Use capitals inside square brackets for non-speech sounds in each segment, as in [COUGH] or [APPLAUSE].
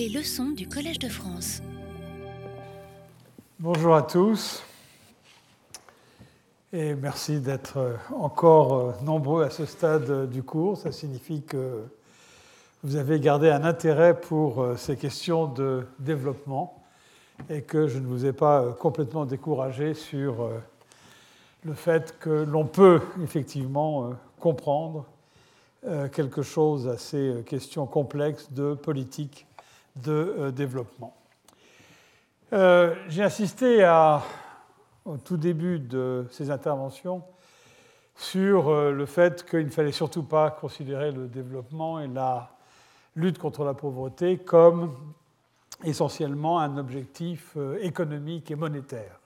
Les leçons du Collège de France. Bonjour à tous et merci d'être encore nombreux à ce stade du cours. Ça signifie que vous avez gardé un intérêt pour ces questions de développement et que je ne vous ai pas complètement découragé sur le fait que l'on peut effectivement comprendre quelque chose à ces questions complexes de politique de développement. J'ai insisté à, au tout début de ces interventions sur le fait qu'il ne fallait surtout pas considérer le développement et la lutte contre la pauvreté comme essentiellement un objectif économique et monétaire.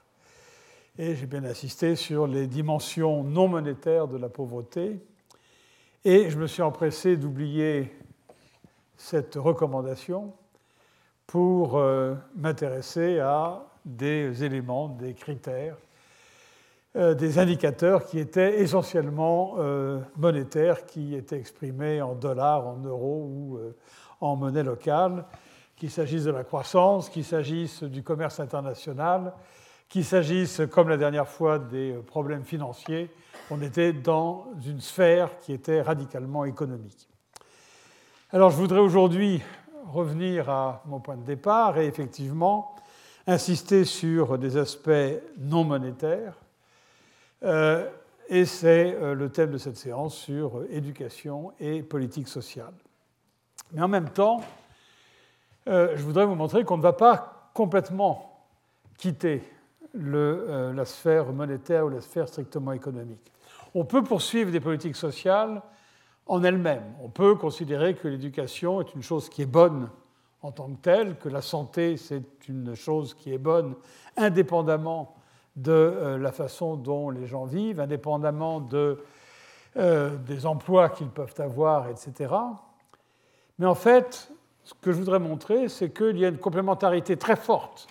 Et j'ai bien insisté sur les dimensions non monétaires de la pauvreté. Et je me suis empressé d'oublier cette recommandation pour m'intéresser à des éléments, des critères, des indicateurs qui étaient essentiellement monétaires, qui étaient exprimés en dollars, en euros ou en monnaie locale, qu'il s'agisse de la croissance, qu'il s'agisse du commerce international, qu'il s'agisse, comme la dernière fois, des problèmes financiers, on était dans une sphère qui était radicalement économique. Alors je voudrais aujourd'hui revenir à mon point de départ et effectivement insister sur des aspects non monétaires. Euh, et c'est euh, le thème de cette séance sur éducation et politique sociale. Mais en même temps, euh, je voudrais vous montrer qu'on ne va pas complètement quitter le, la sphère monétaire ou la sphère strictement économique. On peut poursuivre des politiques sociales en elles-mêmes. On peut considérer que l'éducation est une chose qui est bonne en tant que telle, que la santé, c'est une chose qui est bonne indépendamment de euh, la façon dont les gens vivent, indépendamment de, euh, des emplois qu'ils peuvent avoir, etc. Mais en fait, ce que je voudrais montrer, c'est qu'il y a une complémentarité très forte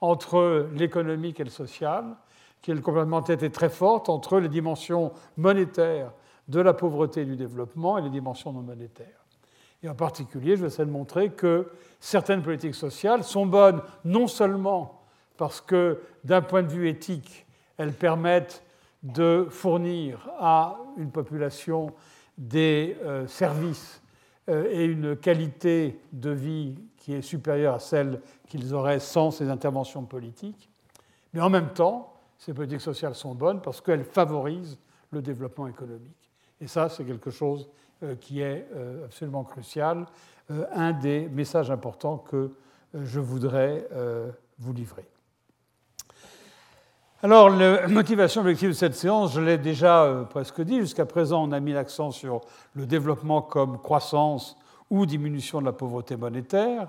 entre l'économique et le social, qu'il y a une complémentarité très forte entre les dimensions monétaires de la pauvreté et du développement et les dimensions non monétaires. Et en particulier, je vais essayer de montrer que certaines politiques sociales sont bonnes non seulement parce que, d'un point de vue éthique, elles permettent de fournir à une population des euh, services euh, et une qualité de vie qui est supérieure à celle qu'ils auraient sans ces interventions politiques, mais en même temps, ces politiques sociales sont bonnes parce qu'elles favorisent le développement économique. Et ça, c'est quelque chose euh, qui est euh, absolument crucial, euh, un des messages importants que je voudrais vous livrer. Alors, la [CLEARS THROAT] motivation objective de cette séance, je l'ai déjà presque dit, jusqu'à présent, on a mis l'accent sur le développement comme croissance ou diminution de la pauvreté monétaire.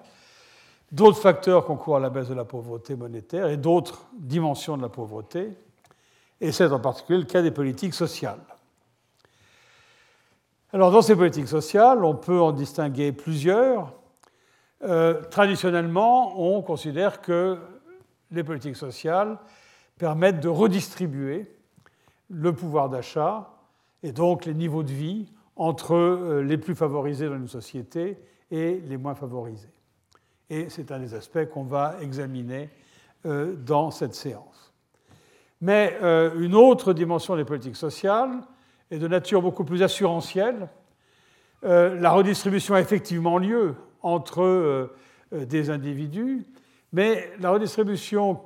D'autres facteurs concourent à la baisse de la pauvreté monétaire et d'autres dimensions de la pauvreté. Et c'est en particulier le cas des politiques sociales. Alors, dans ces politiques sociales, on peut en distinguer plusieurs. Euh, traditionnellement, on considère que les politiques sociales permettent de redistribuer le pouvoir d'achat et donc les niveaux de vie entre euh, les plus favorisés dans une société et les moins favorisés. Et c'est un des aspects qu'on va examiner euh, dans cette séance. Mais une autre dimension des politiques sociales, est de nature beaucoup plus assurantielle. Euh, la redistribution a effectivement lieu entre euh, euh, des individus, mais la redistribution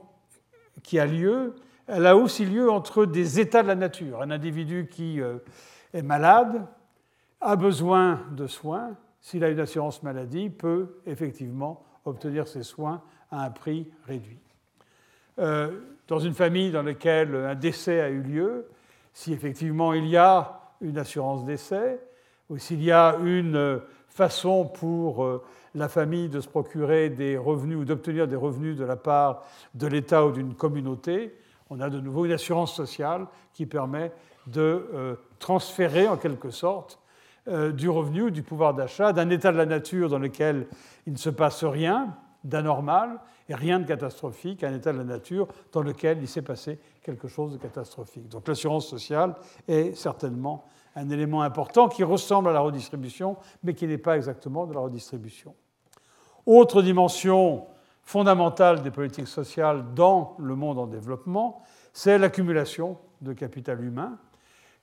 qui a lieu, elle a aussi lieu entre des états de la nature. Un individu qui est malade a besoin de soins. S'il a une assurance maladie, peut effectivement obtenir ses soins à un prix réduit. dans une famille dans laquelle un décès a eu lieu, si effectivement il y a une assurance décès, ou s'il y a une façon pour euh, la famille de se procurer des revenus ou d'obtenir des revenus de la part de l'État ou d'une communauté, on a de nouveau une assurance sociale qui permet de euh, transférer en quelque sorte euh, du revenu du pouvoir d'achat d'un état de la nature dans lequel il ne se passe rien d'anormal et rien de catastrophique un état de la nature dans lequel il s'est passé quelque chose de catastrophique. Donc l'assurance sociale est certainement un élément important qui ressemble à la redistribution, mais qui n'est pas exactement de la redistribution. Autre dimension fondamentale des politiques sociales dans le monde en développement, c'est l'accumulation de capital humain,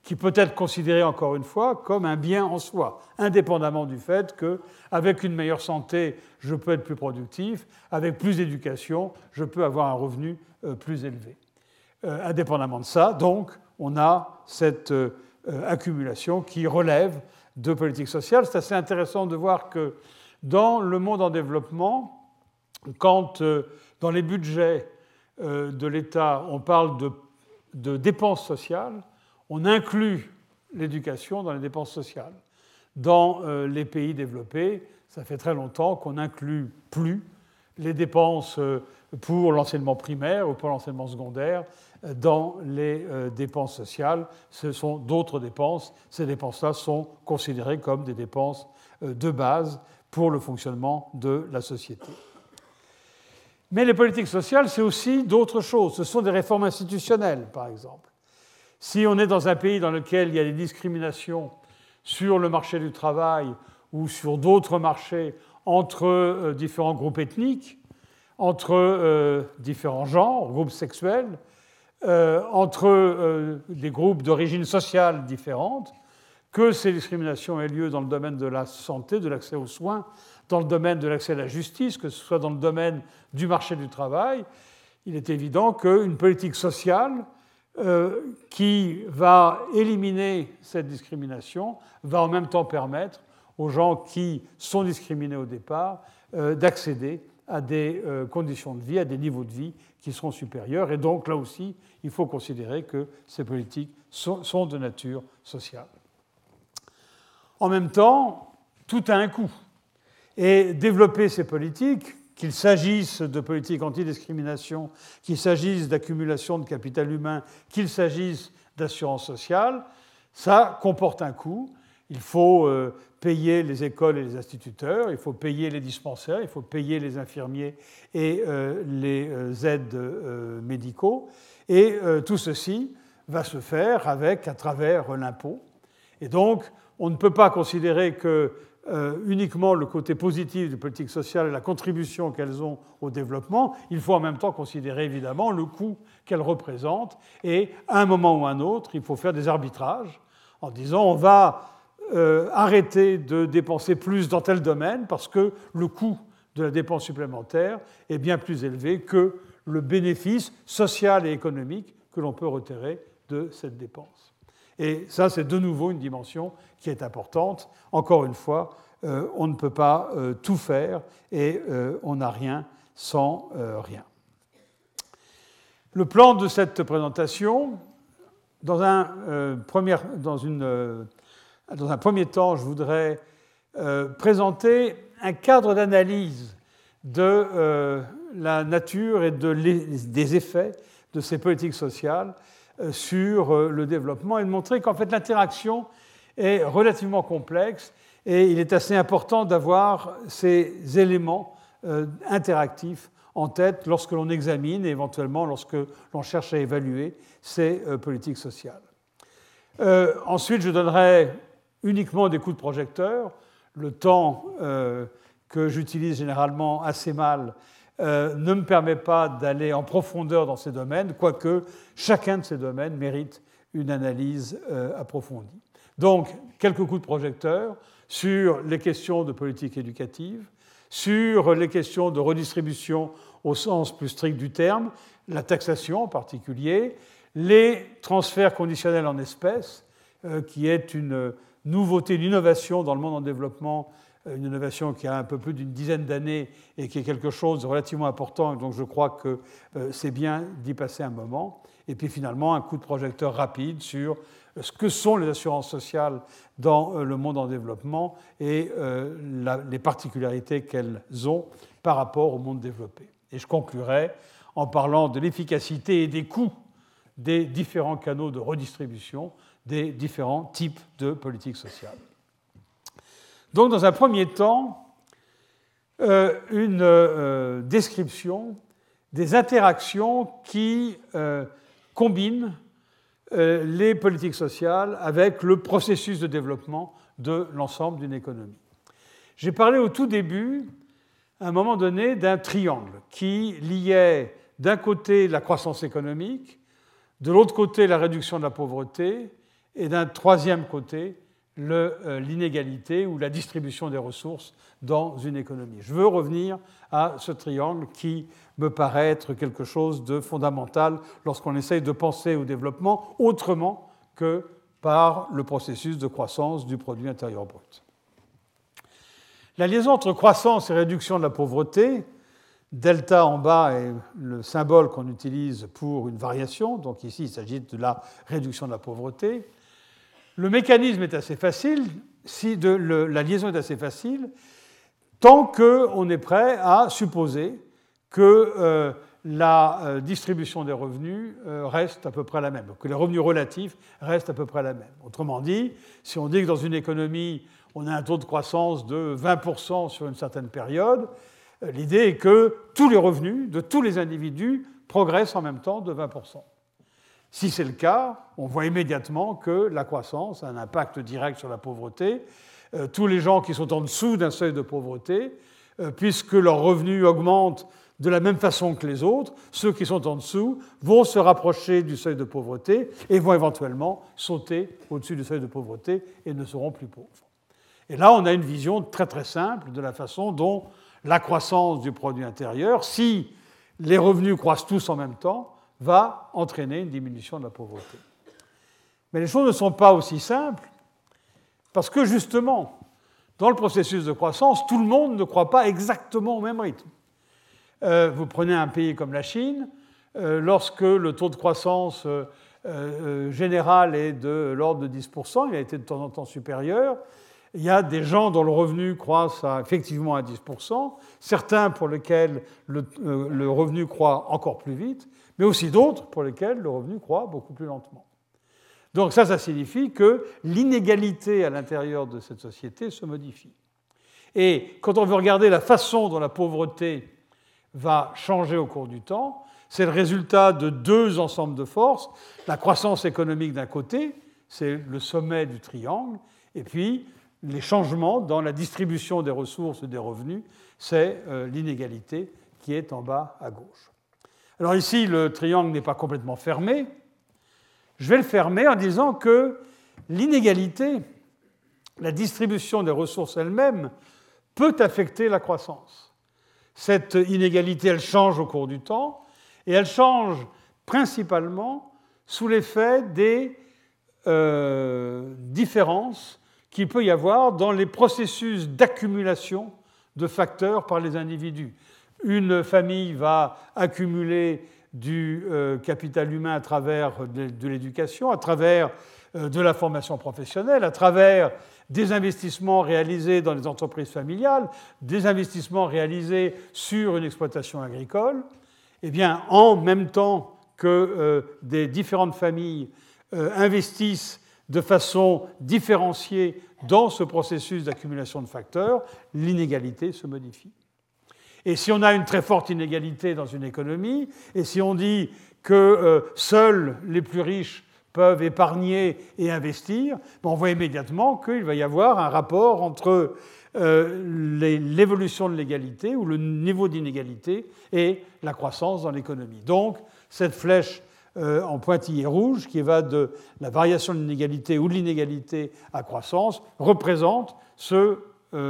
qui peut être considéré encore une fois comme un bien en soi, indépendamment du fait qu'avec une meilleure santé, je peux être plus productif, avec plus d'éducation, je peux avoir un revenu euh, plus élevé. Euh, indépendamment de ça, donc, on a cette euh, accumulation qui relève de politique sociale. C'est assez intéressant de voir que dans le monde en développement, quand dans les budgets de l'État, on parle de, de dépenses sociales, on inclut l'éducation dans les dépenses sociales. Dans euh, les pays développés, ça fait très longtemps qu'on n'inclut plus les dépenses euh, pour l'enseignement primaire ou pour l'enseignement secondaire euh, dans les dépenses sociales. Ce sont d'autres dépenses. Ces dépenses-là sont considérées comme des dépenses de base pour le fonctionnement de la société. Mais les politiques sociales, c'est aussi d'autres choses. Ce sont des réformes institutionnelles, par exemple. Si on est dans un pays dans lequel il y a des discriminations sur le marché du travail ou sur d'autres marchés entre euh, différents groupes ethniques, entre euh, différents genres, groupes sexuels, euh, entre des groupes d'origine sociale différentes, que ces discriminations aient lieu dans le domaine de la santé, de l'accès aux soins, dans le domaine de l'accès à la justice, que ce soit dans le domaine du marché du travail, il est évident qu'une politique sociale euh, qui va éliminer cette discrimination, va en même temps permettre aux gens qui sont discriminés au départ euh, d'accéder à des euh, conditions de vie, à des niveaux de vie qui seront supérieurs. Et donc là aussi, il faut considérer que ces politiques sont de nature sociale. En même temps, tout a un coût. Et développer ces politiques, qu'il s'agisse de politique antidiscrimination, qu'il s'agisse d'accumulation de capital humain, qu'il s'agisse d'assurance sociale, ça comporte un coût. Il faut euh, payer les écoles et les instituteurs, il faut payer les dispensaires, il faut payer les infirmiers et euh, les euh, aides médicaux. Et tout ceci va se faire avec, à travers l'impôt. Et donc, on ne peut pas considérer que euh, uniquement le côté positif des politiques sociales et la contribution qu'elles ont au développement, il faut en même temps considérer évidemment le coût qu'elles représentent. Et à un moment ou à un autre, il faut faire des arbitrages en disant on va euh, arrêter de dépenser plus dans tel domaine parce que le coût de la dépense supplémentaire est bien plus élevé que le bénéfice social et économique que l'on peut retirer de cette dépense. Et ça, c'est de nouveau une dimension qui est importante. Encore une fois, euh, on ne peut pas euh, tout faire et on n'a rien sans rien. Le plan de cette présentation, dans un, premier, dans, une, dans un premier temps, je voudrais présenter un cadre d'analyse de la nature et de des effets de ces politiques sociales euh, sur euh, le développement et de montrer qu'en fait l'interaction est relativement complexe et il est assez important d'avoir ces éléments euh, interactifs en tête lorsque l'on examine et éventuellement lorsque l'on cherche à évaluer ces politiques sociales. ensuite, je donnerai uniquement des coups de projecteur. Le temps que j'utilise généralement assez mal euh, ne me permet pas d'aller en profondeur dans ces domaines, quoique chacun de ces domaines mérite une analyse euh, approfondie. Donc, quelques coups de projecteur sur les questions de politique éducative, sur les questions de redistribution au sens plus strict du terme, la taxation en particulier, les transferts conditionnels en espèces, euh, qui est une nouveauté, une innovation dans le monde en développement une innovation qui a un peu plus d'une dizaine d'années et qui est quelque chose de relativement important, donc je crois que euh, c'est bien d'y passer un moment. Et puis finalement, un coup de projecteur rapide sur euh, ce que sont les assurances sociales dans euh, le monde en développement et les particularités qu'elles ont par rapport au monde développé. Et je conclurai en parlant de l'efficacité et des coûts des différents canaux de redistribution des différents types de politiques sociales. Donc, dans un premier temps, euh, une euh, description des interactions qui euh, combinent les politiques sociales avec le processus de développement de l'ensemble d'une économie. J'ai parlé au tout début à un moment donné d'un triangle qui liait d'un côté la croissance économique, de l'autre côté la réduction de la pauvreté, et d'un troisième côté euh, l'inégalité ou la distribution des ressources dans une économie. Je veux revenir à ce triangle qui me paraît être quelque chose de fondamental lorsqu'on essaye de penser au développement autrement que par le processus de croissance du produit intérieur brut. La liaison entre croissance et réduction de la pauvreté, delta en bas est le symbole qu'on utilise pour une variation, donc ici il s'agit de la réduction de la pauvreté. Le mécanisme est assez facile, si la liaison est assez facile, tant qu'on est prêt à supposer que euh, la euh, distribution des revenus euh, reste à peu près la même, que les revenus relatifs restent à peu près la même. Autrement dit, si on dit que dans une économie, on a un taux de croissance de 20% sur une certaine période, l'idée est que tous les revenus de tous les individus progressent en même temps de 20%. Si c'est le cas, on voit immédiatement que la croissance a un impact direct sur la pauvreté. Euh, tous les gens qui sont en dessous d'un seuil de pauvreté, euh, puisque leurs revenus augmentent de la même façon que les autres, ceux qui sont en dessous vont se rapprocher du seuil de pauvreté et vont éventuellement sauter au-dessus du seuil de pauvreté et ne seront plus pauvres. Et là, on a une vision très très simple de la façon dont la croissance du produit intérieur, si les revenus croissent tous en même temps, va entraîner une diminution de la pauvreté. Mais les choses ne sont pas aussi simples, parce que justement, dans le processus de croissance, tout le monde ne croit pas exactement au même rythme. Euh, vous prenez un pays comme la Chine, euh, lorsque le taux de croissance euh, général est de l'ordre de 10%, il a été de temps en temps supérieur, il y a des gens dont le revenu croisse effectivement à 10%, certains pour lesquels le revenu croît encore plus vite, mais aussi d'autres pour lesquels le revenu croît beaucoup plus lentement. Donc ça, ça signifie que l'inégalité à l'intérieur de cette société se modifie. Et quand on veut regarder la façon dont la pauvreté va changer au cours du temps, c'est le résultat de deux ensembles de forces. La croissance économique d'un côté, c'est le sommet du triangle, et puis les changements dans la distribution des ressources et des revenus, c'est euh, l'inégalité qui est en bas à gauche. Alors ici, le triangle n'est pas complètement fermé. Je vais le fermer en disant que l'inégalité, la distribution des ressources elles-mêmes, peut affecter la croissance. Cette inégalité, elle change au cours du temps, et elle change principalement sous l'effet des euh, différences qu'il peut y avoir dans les processus d'accumulation de facteurs par les individus une famille va accumuler du euh, capital humain à travers de l'éducation, à travers euh, de la formation professionnelle, à travers des investissements réalisés dans les entreprises familiales, des investissements réalisés sur une exploitation agricole, eh bien, en même temps que euh, des différentes familles investissent de façon différenciée dans ce processus d'accumulation de facteurs, l'inégalité se modifie. Et si on a une très forte inégalité dans une économie, et si on dit que euh, seuls les plus riches peuvent épargner et investir, ben, on voit immédiatement qu'il va y avoir un rapport entre euh, l'évolution de l'égalité ou le niveau d'inégalité et la croissance dans l'économie. Donc, cette flèche euh, en pointillé rouge qui va de la variation de l'inégalité ou de l'inégalité à croissance représente ce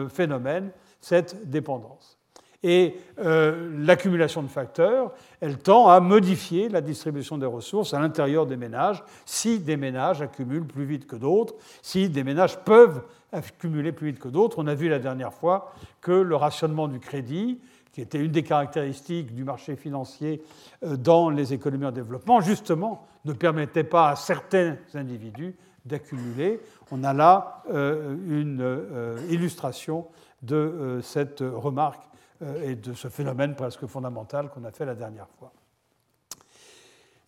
phénomène, cette dépendance. Et euh, l'accumulation de facteurs, elle tend à modifier la distribution des ressources à l'intérieur des ménages, si des ménages accumulent plus vite que d'autres, si des ménages peuvent accumuler plus vite que d'autres. On a vu la dernière fois que le rationnement du crédit, qui était une des caractéristiques du marché financier euh, dans les économies en développement, justement, ne permettait pas à certains individus d'accumuler. On a là euh, une illustration de cette remarque et de ce phénomène presque fondamental qu'on a fait la dernière fois.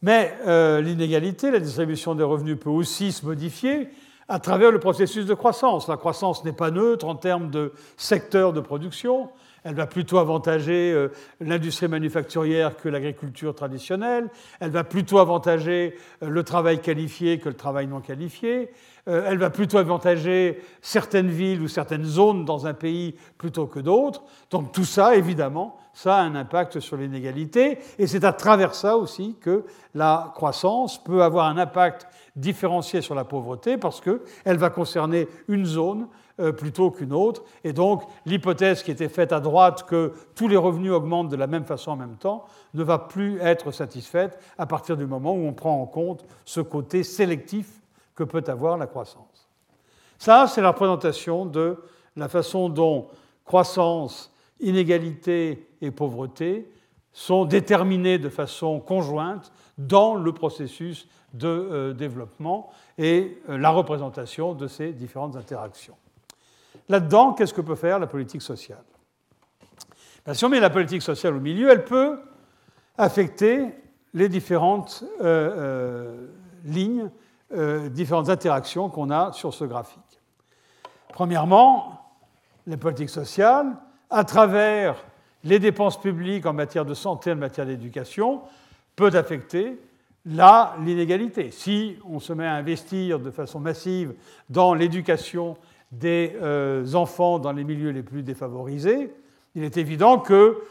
Mais euh, l'inégalité, la distribution des revenus peut aussi se modifier à travers le processus de croissance. La croissance n'est pas neutre en termes de secteur de production, elle va plutôt avantager euh, l'industrie manufacturière que l'agriculture traditionnelle, elle va plutôt avantager euh, le travail qualifié que le travail non qualifié, euh, elle va plutôt avantager certaines villes ou certaines zones dans un pays plutôt que d'autres. Donc tout ça, évidemment, ça a un impact sur l'inégalité, et c'est à travers ça aussi que la croissance peut avoir un impact différencié sur la pauvreté, parce qu'elle va concerner une zone plutôt qu'une autre. Et donc, l'hypothèse qui était faite à droite que tous les revenus augmentent de la même façon en même temps ne va plus être satisfaite à partir du moment où on prend en compte ce côté sélectif que peut avoir la croissance. Ça, c'est la représentation de la façon dont croissance, inégalité et pauvreté sont déterminées de façon conjointe dans le processus de euh, développement et euh, la représentation de ces différentes interactions. Là-dedans, qu'est-ce que peut faire la politique sociale? Ben, Si on met la politique sociale au milieu, elle peut affecter les différentes euh, euh, lignes, euh, différentes interactions qu'on a sur ce graphique. Premièrement, les politiques sociales, à travers les dépenses publiques en matière de santé, en matière d'éducation, peuvent affecter l'inégalité. Si on se met à investir de façon massive dans l'éducation des euh, enfants dans les milieux les plus défavorisés, il est évident que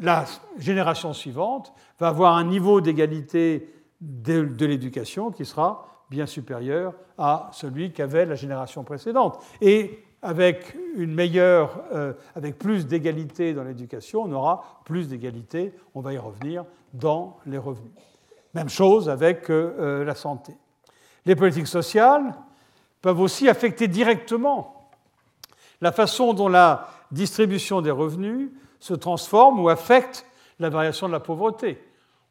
la génération suivante va avoir un niveau d'égalité de, l'éducation qui sera bien supérieur à celui qu'avait la génération précédente. Et avec une meilleure, euh, avec plus d'égalité dans l'éducation, on aura plus d'égalité, on va y revenir, dans les revenus. Même chose avec euh, la santé. Les politiques sociales, peuvent aussi affecter directement la façon dont la distribution des revenus se transforme ou affecte la variation de la pauvreté.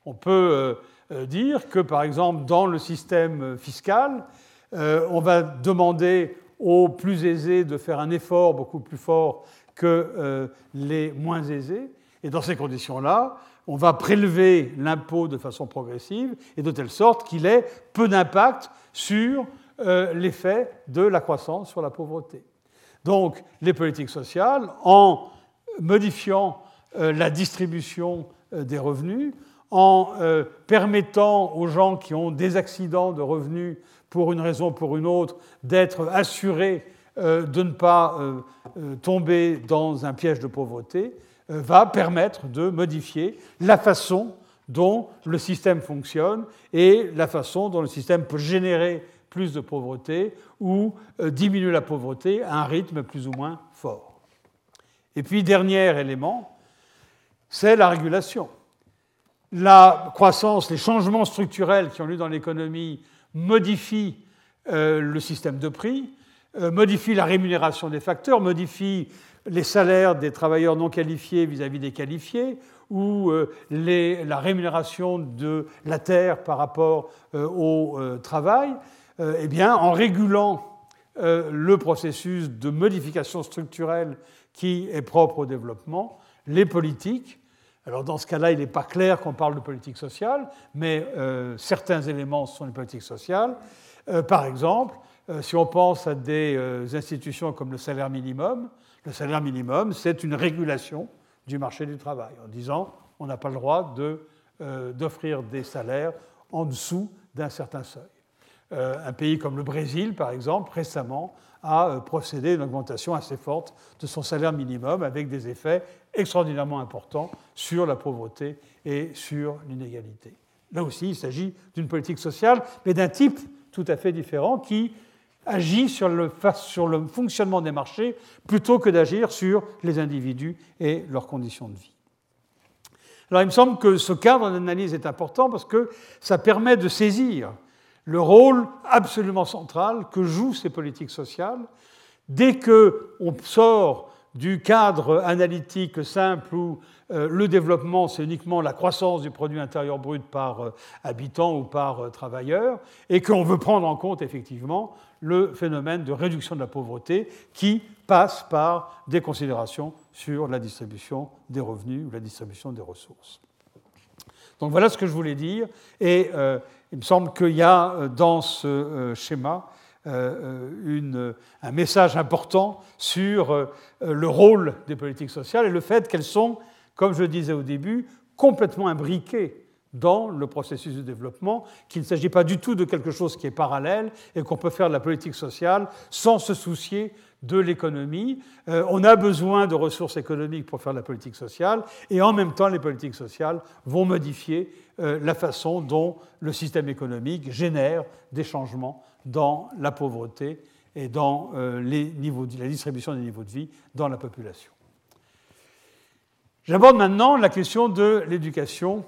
On peut euh, euh, dire que, par exemple, dans le système fiscal, euh, on va demander aux plus aisés de faire un effort beaucoup plus fort que les moins aisés. Et dans ces conditions-là, on va prélever l'impôt de façon progressive et de telle sorte qu'il ait peu d'impact sur euh, l'effet de la croissance sur la pauvreté. Donc les politiques sociales, en modifiant euh, la distribution euh, des revenus, en permettant aux gens qui ont des accidents de revenus pour une raison ou pour une autre d'être assurés de ne pas tomber dans un piège de pauvreté, va permettre de modifier la façon dont le système fonctionne et la façon dont le système peut générer plus de pauvreté ou euh, diminuer la pauvreté à un rythme plus ou moins fort. Et puis, dernier élément, c'est la régulation. La croissance, les changements structurels qui ont lieu dans l'économie modifient euh, le système de prix, euh, modifient la rémunération des facteurs, modifient les salaires des travailleurs non qualifiés vis-à-vis des qualifiés, ou la rémunération de la terre par rapport au travail. Euh, eh bien, en régulant euh, le processus de modification structurelle qui est propre au développement, les politiques, alors dans ce cas-là, il n'est pas clair qu'on parle de politique sociale, mais euh, certains éléments sont les politiques sociales. par exemple, si on pense à des institutions comme le salaire minimum, le salaire minimum, c'est une régulation du marché du travail, en disant on n'a pas le droit d'offrir des salaires en dessous d'un certain seuil. Euh, un pays comme le Brésil, par exemple, récemment, a euh, procédé à une augmentation assez forte de son salaire minimum avec des effets extraordinairement importants sur la pauvreté et sur l'inégalité. Là aussi, il s'agit d'une politique sociale, mais d'un type tout à fait différent qui agit sur le, sur le fonctionnement des marchés plutôt que d'agir sur les individus et leurs conditions de vie. Alors il me semble que ce cadre d'analyse est important parce que ça permet de saisir le rôle absolument central que jouent ces politiques sociales. Dès qu'on sort du cadre analytique simple où euh, le développement, c'est uniquement la croissance du produit intérieur brut par euh, habitant ou par euh, travailleur, et qu'on veut prendre en compte effectivement le phénomène de réduction de la pauvreté qui passe par des considérations sur la distribution des revenus ou la distribution des ressources. Donc voilà ce que je voulais dire, et il me semble qu'il y a euh, dans ce euh, schéma un message important sur le rôle des politiques sociales et le fait qu'elles sont, comme je disais au début, complètement imbriquées dans le processus de développement, qu'il ne s'agit pas du tout de quelque chose qui est parallèle et qu'on peut faire de la politique sociale sans se soucier de l'économie. Euh, on a besoin de ressources économiques pour faire de la politique sociale et en même temps les politiques sociales vont modifier euh, la façon dont le système économique génère des changements dans la pauvreté et dans euh, la distribution des niveaux de vie dans la population. J'aborde maintenant la question de l'éducation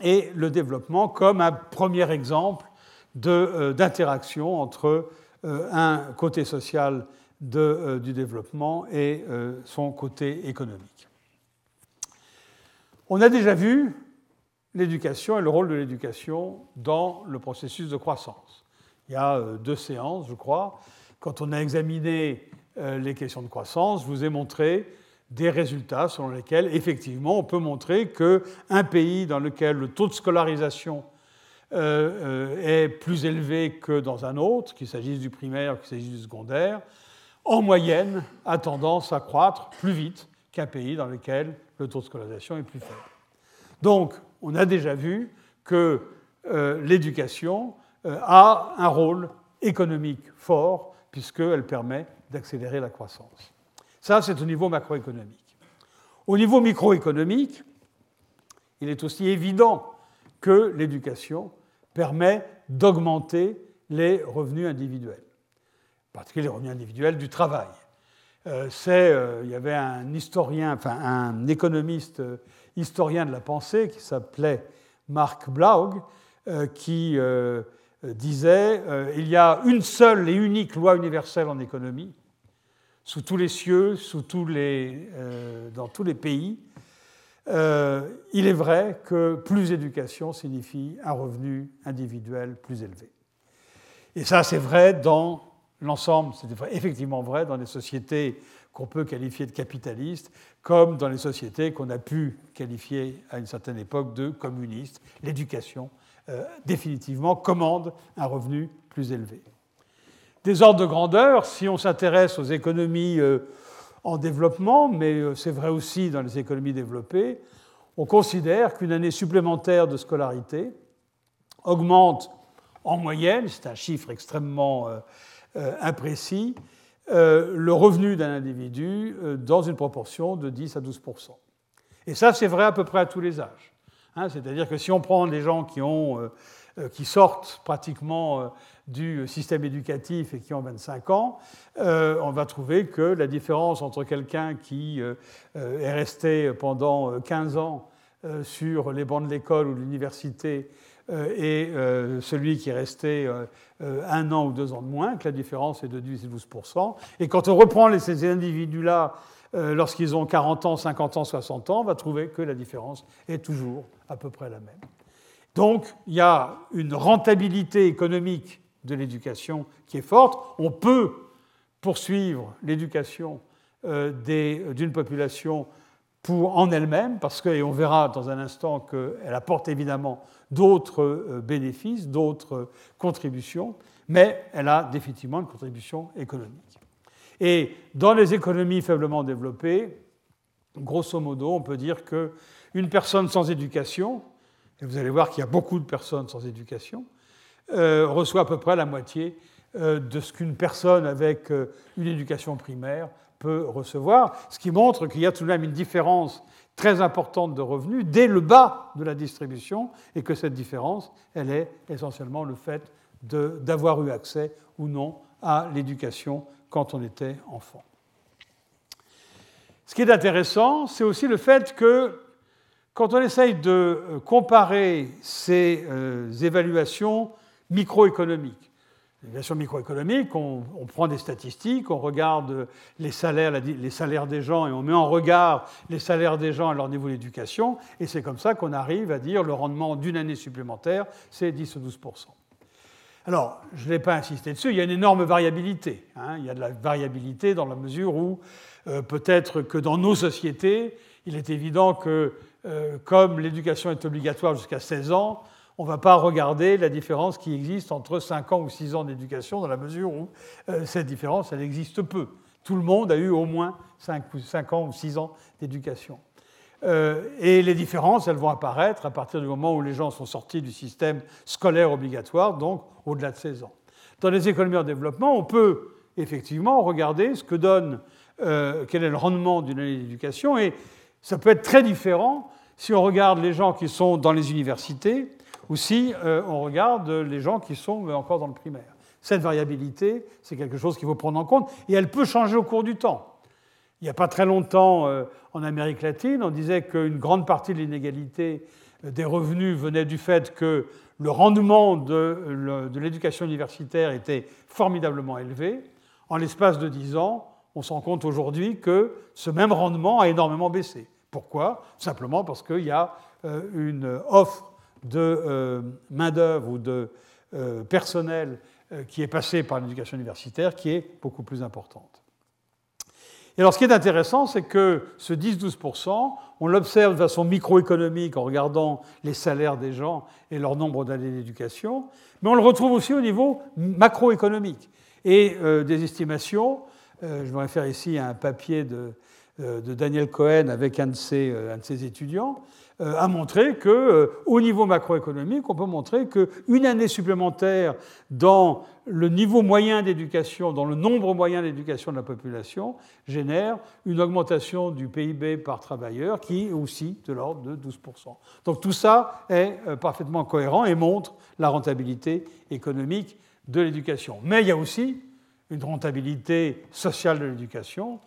et le développement comme un premier exemple d'interaction entre un côté social euh, du développement et euh, son côté économique. On a déjà vu l'éducation et le rôle de l'éducation dans le processus de croissance. Il y a euh, deux séances, je crois. Quand on a examiné les questions de croissance, je vous ai montré des résultats selon lesquels, effectivement, on peut montrer qu'un pays dans lequel le taux de scolarisation est plus élevé que dans un autre, qu'il s'agisse du primaire, qu'il s'agisse du secondaire, en moyenne, a tendance à croître plus vite qu'un pays dans lequel le taux de scolarisation est plus faible. Donc, on a déjà vu que euh, l'éducation euh, a un rôle économique fort, puisqu'elle permet d'accélérer la croissance. Ça, c'est au niveau macroéconomique. Au niveau microéconomique, il est aussi évident que l'éducation permet d'augmenter les revenus individuels particulier les revenus individuels du travail. Euh, euh, il y avait un historien, enfin un économiste euh, historien de la pensée qui s'appelait Marc Blaug, qui disait il y a une seule et unique loi universelle en économie, sous tous les cieux, sous tous les, dans tous les pays. il est vrai que plus d'éducation signifie un revenu individuel plus élevé. Et ça, c'est vrai dans l'ensemble, c'est effectivement vrai dans les sociétés qu'on peut qualifier de capitalistes, comme dans les sociétés qu'on a pu qualifier à une certaine époque de communistes. L'éducation, euh, définitivement, commande un revenu plus élevé. Des ordres de grandeur, si on s'intéresse aux économies euh, en développement, mais euh, c'est vrai aussi dans les économies développées, on considère qu'une année supplémentaire de scolarité augmente en moyenne, c'est un chiffre extrêmement imprécis euh, le revenu d'un individu euh, dans une proportion de 10 à 12% Et ça, c'est vrai à peu près à tous les âges. Hein. C'est-à-dire que si on prend les gens qui, ont, qui sortent pratiquement du système éducatif et qui ont 25 ans, on va trouver que la différence entre quelqu'un qui est resté pendant 15 ans sur les bancs de l'école ou de l'université euh, et euh, celui qui est resté euh, un an ou deux ans de moins, que la différence est de 10 et 12% Et quand on reprend ces individus-là lorsqu'ils ont 40 ans, 50 ans, 60 ans, on va trouver que la différence est toujours à peu près la même. Donc il y a une rentabilité économique de l'éducation qui est forte. On peut poursuivre l'éducation d'une population en elle-même, parce que, verra dans un instant qu'elle apporte évidemment d'autres euh, bénéfices, d'autres contributions, mais elle a définitivement une contribution économique. Et dans les économies faiblement développées, grosso modo, on peut dire qu'une personne sans éducation, et vous allez voir qu'il y a beaucoup de personnes sans éducation, euh, reçoit à peu près la moitié euh, de ce qu'une personne avec une éducation primaire recevoir, ce qui montre qu'il y a tout de même une différence très importante de revenus dès le bas de la distribution et que cette différence, elle est essentiellement le fait d'avoir eu accès ou non à l'éducation quand on était enfant. Ce qui est intéressant, c'est aussi le fait que quand on essaye de comparer ces euh, évaluations microéconomiques, L'évaluation microéconomique, on, prend des statistiques, on regarde les salaires, les salaires des gens et on met en regard les salaires des gens à leur niveau d'éducation, et c'est comme ça qu'on arrive à dire le rendement d'une année supplémentaire, c'est 10 ou 12% alors, je n'ai pas insisté dessus, il y a une énorme variabilité. Hein. il y a de la variabilité dans la mesure où euh, peut-être que dans nos sociétés, il est évident que euh, comme l'éducation est obligatoire jusqu'à 16 ans, on ne va pas regarder la différence qui existe entre 5 ans ou 6 ans d'éducation, dans la mesure où euh, cette différence, elle existe peu. Tout le monde a eu au moins 5, ans ou 6 ans d'éducation. Euh, et les différences, elles vont apparaître à partir du moment où les gens sont sortis du système scolaire obligatoire, donc au-delà de 16 ans. Dans les économies en développement, on peut effectivement regarder ce que donne, euh, quel est le rendement d'une année d'éducation, et ça peut être très différent si on regarde les gens qui sont dans les universités ou si euh, on regarde les gens qui sont encore dans le primaire. Cette variabilité, c'est quelque chose qu'il faut prendre en compte, et elle peut changer au cours du temps. Il n'y a pas très longtemps, euh, en Amérique latine, on disait qu'une grande partie de l'inégalité euh, des revenus venait du fait que le rendement de l'éducation universitaire était formidablement élevé. En l'espace de 10 ans, on se rend compte aujourd'hui que ce même rendement a énormément baissé. Pourquoi? Simplement parce qu'il y a une offre de main-d'œuvre ou de personnel euh, qui est passée par l'éducation universitaire qui est beaucoup plus importante. Et alors ce qui est intéressant, c'est que ce 10-12%, on l'observe de façon microéconomique en regardant les salaires des gens et leur nombre d'années d'éducation, mais on le retrouve aussi au niveau macroéconomique. Et euh, des estimations, euh, je me réfère ici à un papier de, Daniel Cohen avec un de ses, un de ses étudiants, euh, a montré que, euh, au niveau macroéconomique, on peut montrer qu'une année supplémentaire dans le niveau moyen d'éducation, dans le nombre moyen d'éducation de la population, génère une augmentation du PIB par travailleur qui est aussi de l'ordre de 12%. Donc tout ça est euh, parfaitement cohérent et montre la rentabilité économique de l'éducation. Mais il y a aussi une rentabilité sociale de l'éducation.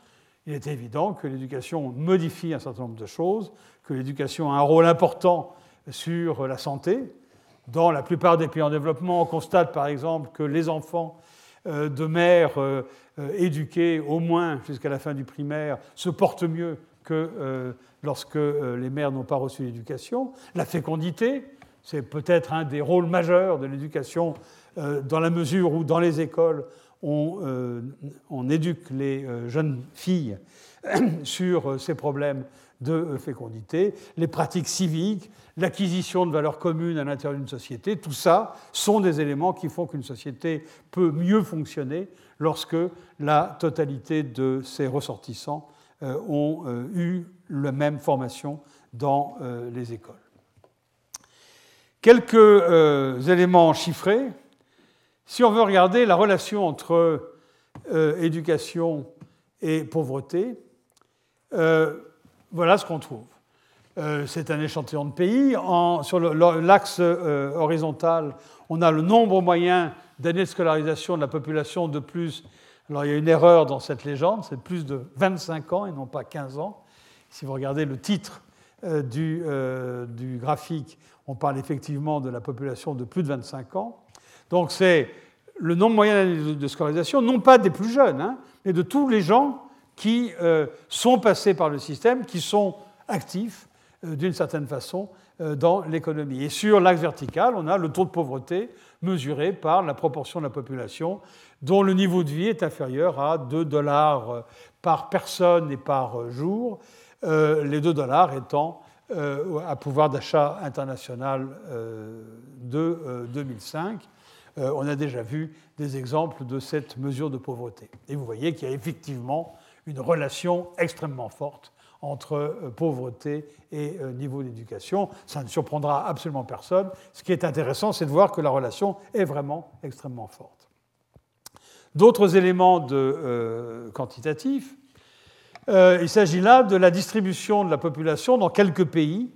Il est évident que l'éducation modifie un certain nombre de choses, que l'éducation a un rôle important sur la santé. Dans la plupart des pays en développement, on constate par exemple que les enfants euh, de mères euh, euh, éduquées au moins jusqu'à la fin du primaire se portent mieux que lorsque les mères n'ont pas reçu l'éducation. La fécondité, c'est peut-être un des rôles majeurs de l'éducation dans la mesure où dans les écoles, on, on éduque les jeunes filles [CLEARS THROAT] sur ces problèmes de euh, fécondité, les pratiques civiques, l'acquisition de valeurs communes à l'intérieur d'une société, tout ça sont des éléments qui font qu'une société peut mieux fonctionner lorsque la totalité de ses ressortissants euh, ont euh, eu la même formation dans les écoles. Quelques éléments chiffrés. Si on veut regarder la relation entre éducation et pauvreté, voilà ce qu'on trouve. Euh, c'est un échantillon de pays. sur l'axe euh, horizontal, on a le nombre moyen d'années de scolarisation de la population de plus. Alors il y a une erreur dans cette légende, c'est plus de 25 ans et non pas 15 ans. Si vous regardez le titre euh, du, graphique, on parle effectivement de la population de plus de 25 ans. Donc c'est le nombre moyen de scolarisation, non pas des plus jeunes, hein, mais de tous les gens qui euh, sont passés par le système, qui sont actifs euh, d'une certaine façon euh, dans l'économie. Et sur l'axe vertical, on a le taux de pauvreté mesuré par la proportion de la population dont le niveau de vie est inférieur à 2 dollars par personne et par jour, les 2 dollars étant à pouvoir d'achat international de 2005. On a déjà vu des exemples de cette mesure de pauvreté. Et vous voyez qu'il y a effectivement une relation extrêmement forte entre euh, pauvreté et euh, niveau d'éducation. Ça ne surprendra absolument personne. Ce qui est intéressant, c'est de voir que la relation est vraiment extrêmement forte. D'autres éléments euh, quantitatifs. il s'agit là de la distribution de la population dans quelques pays.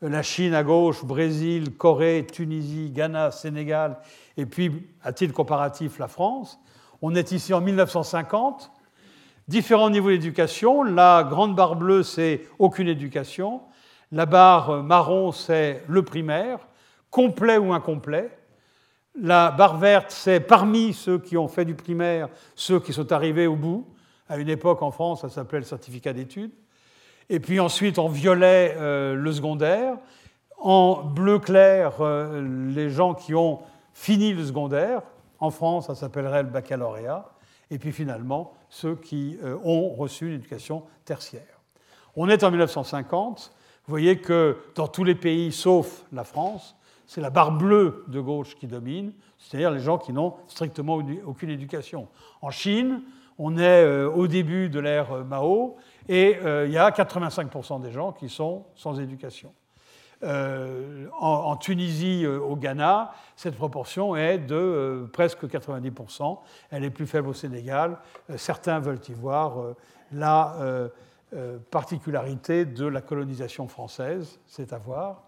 La Chine à gauche, Brésil, Corée, Tunisie, Ghana, Sénégal, et puis, à titre comparatif, la France. On est ici en 1950 Différents niveaux d'éducation. La grande barre bleue, c'est aucune éducation. La barre marron, c'est le primaire, complet ou incomplet. La barre verte, c'est parmi ceux qui ont fait du primaire, ceux qui sont arrivés au bout. À une époque, en France, ça s'appelait le certificat d'études. Et puis ensuite, en violet, euh, le secondaire. En bleu clair, euh, les gens qui ont fini le secondaire. En France, ça s'appellerait le baccalauréat. Et puis finalement, ceux qui euh, ont reçu une éducation tertiaire. On est en 1950. Vous voyez que dans tous les pays, sauf la France, c'est la barre bleue de gauche qui domine, c'est-à-dire les gens qui n'ont strictement aucune éducation. En Chine, on est euh, au début de l'ère euh, Mao et euh, il y a 85% des gens qui sont sans éducation. en, Tunisie, au Ghana, cette proportion est de presque 90%. Elle est plus faible au Sénégal. certains veulent y voir la particularité de la colonisation française, c'est à voir.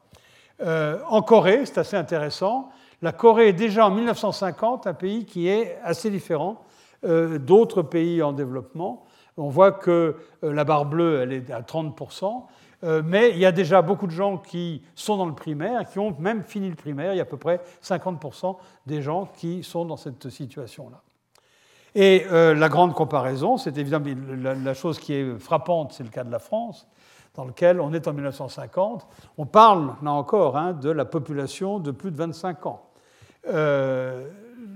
en Corée, c'est assez intéressant, la Corée est déjà en 1950 un pays qui est assez différent d'autres pays en développement. On voit que euh, la barre bleue, elle est à 30%, euh, mais il y a déjà beaucoup de gens qui sont dans le primaire, qui ont même fini le primaire. Il y a à peu près 50% des gens qui sont dans cette situation-là. Et la grande comparaison, c'est évidemment la, chose qui est frappante, c'est le cas de la France, dans lequel on est en 1950. On parle, là encore, hein, de la population de plus de 25 ans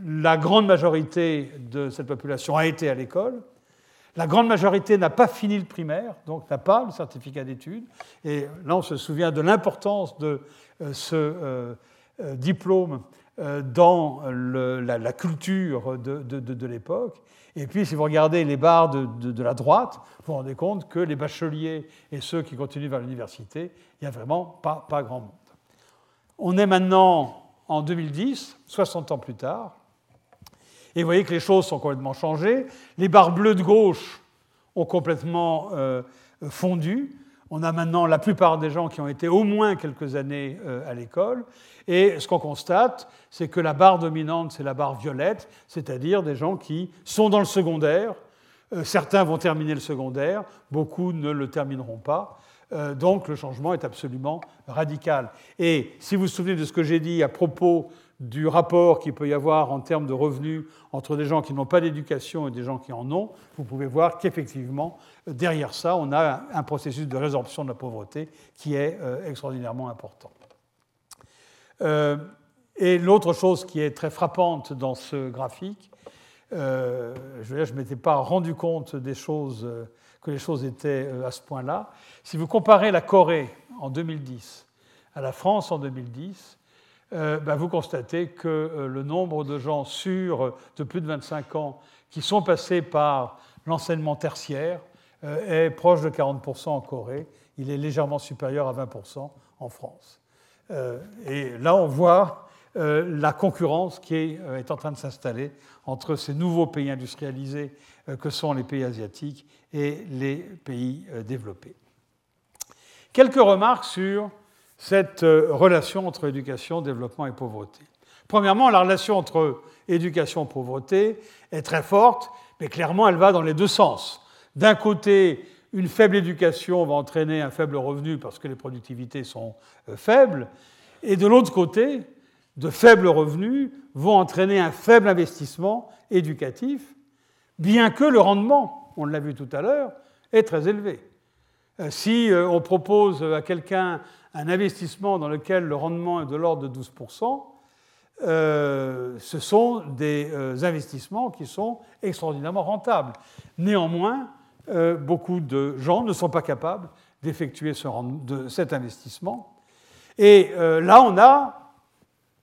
la grande majorité de cette population a été à l'école. La grande majorité n'a pas fini le primaire, donc n'a pas le certificat d'études. Et là, on se souvient de l'importance de euh, ce euh, euh, diplôme dans la, culture de, l'époque. Et puis, si vous regardez les barres de, la droite, vous vous rendez compte que les bacheliers et ceux qui continuent vers l'université, il n'y a vraiment pas, pas grand monde. On est maintenant en 2010, 60 ans plus tard, et vous voyez que les choses sont complètement changées. Les barres bleues de gauche ont complètement euh, fondu. On a maintenant la plupart des gens qui ont été au moins quelques années euh, à l'école. Et ce qu'on constate, c'est que la barre dominante, c'est la barre violette, c'est-à-dire des gens qui sont dans le secondaire. Euh, certains vont terminer le secondaire, beaucoup ne le termineront pas. donc le changement est absolument radical. Et si vous vous souvenez de ce que j'ai dit à propos du rapport qu'il peut y avoir en termes de revenus entre des gens qui n'ont pas d'éducation et des gens qui en ont, vous pouvez voir qu'effectivement, derrière ça, on a un processus de résorption de la pauvreté qui est euh, extraordinairement important. Euh, et l'autre chose qui est très frappante dans ce graphique, euh, je ne m'étais pas rendu compte des choses, que les choses étaient à ce point-là. Si vous comparez la Corée en 2010 à la France en 2010, euh, bah, vous constatez que euh, le nombre de gens sûrs de plus de 25 ans qui sont passés par l'enseignement tertiaire euh, est proche de 40% en Corée. Il est légèrement supérieur à 20% en France. et là, on voit la concurrence qui est, en train de s'installer entre ces nouveaux pays industrialisés que sont les pays asiatiques et les pays développés. Quelques remarques sur cette euh, relation entre éducation, développement et pauvreté. Premièrement, la relation entre éducation et pauvreté est très forte, mais clairement, elle va dans les deux sens. D'un côté, une faible éducation va entraîner un faible revenu parce que les productivités sont euh, faibles, et de l'autre côté, de faibles revenus vont entraîner un faible investissement éducatif, bien que le rendement, on l'a vu tout à l'heure, est très élevé. Euh, si on propose à quelqu'un un investissement dans lequel le rendement est de l'ordre de 12%, euh, ce sont des euh, investissements qui sont extraordinairement rentables. Néanmoins, euh, beaucoup de gens ne sont pas capables d'effectuer cet investissement. Et là, on a,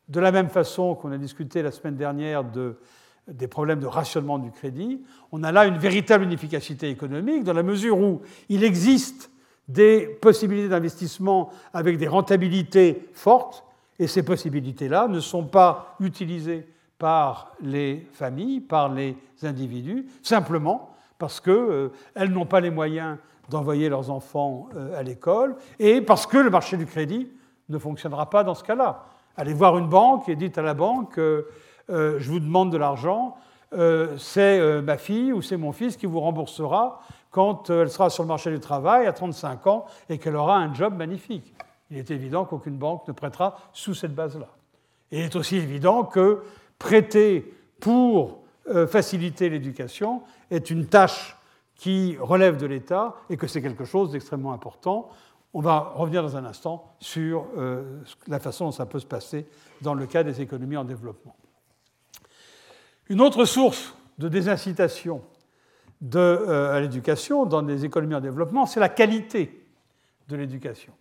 de la même façon qu'on a discuté la semaine dernière de, des problèmes de rationnement du crédit, on a là une véritable inefficacité économique dans la mesure où il existe des possibilités d'investissement avec des rentabilités fortes, et ces possibilités-là ne sont pas utilisées par les familles, par les individus, simplement parce qu'elles euh, n'ont pas les moyens d'envoyer leurs enfants euh, à l'école, et parce que le marché du crédit ne fonctionnera pas dans ce cas-là. Allez voir une banque et dites à la banque, euh, je vous demande de l'argent, c'est ma fille ou c'est mon fils qui vous remboursera, quand euh, elle sera sur le marché du travail à 35 ans et qu'elle aura un job magnifique. Il est évident qu'aucune banque ne prêtera sous cette base-là. Il est aussi évident que prêter pour euh, faciliter l'éducation est une tâche qui relève de l'État et que c'est quelque chose d'extrêmement important. On va revenir dans un instant sur euh, la façon dont ça peut se passer dans le cas des économies en développement. Une autre source de désincitation de, euh, l'éducation dans des économies en développement, c'est la qualité de l'éducation.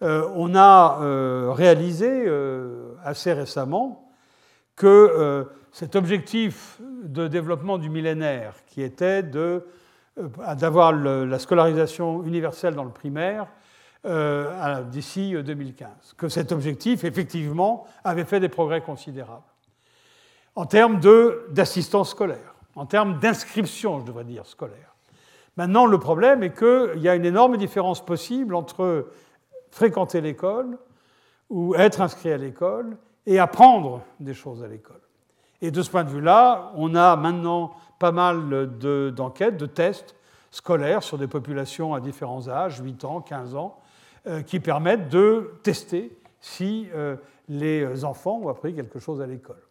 on a réalisé assez récemment que cet objectif de développement du millénaire, qui était d'avoir la scolarisation universelle dans le primaire, euh, d'ici 2015. Euh, que cet objectif, effectivement, avait fait des progrès considérables. En termes d'assistance scolaire, en termes d'inscription, je devrais dire, scolaire. Maintenant, le problème est qu'il y a une énorme différence possible entre fréquenter l'école ou être inscrit à l'école et apprendre des choses à l'école. Et de ce point de vue-là, on a maintenant pas mal d'enquêtes, de, tests scolaires sur des populations à différents âges, 8 ans, 15 ans, euh, qui permettent de tester si euh, les enfants ont appris quelque chose à l'école.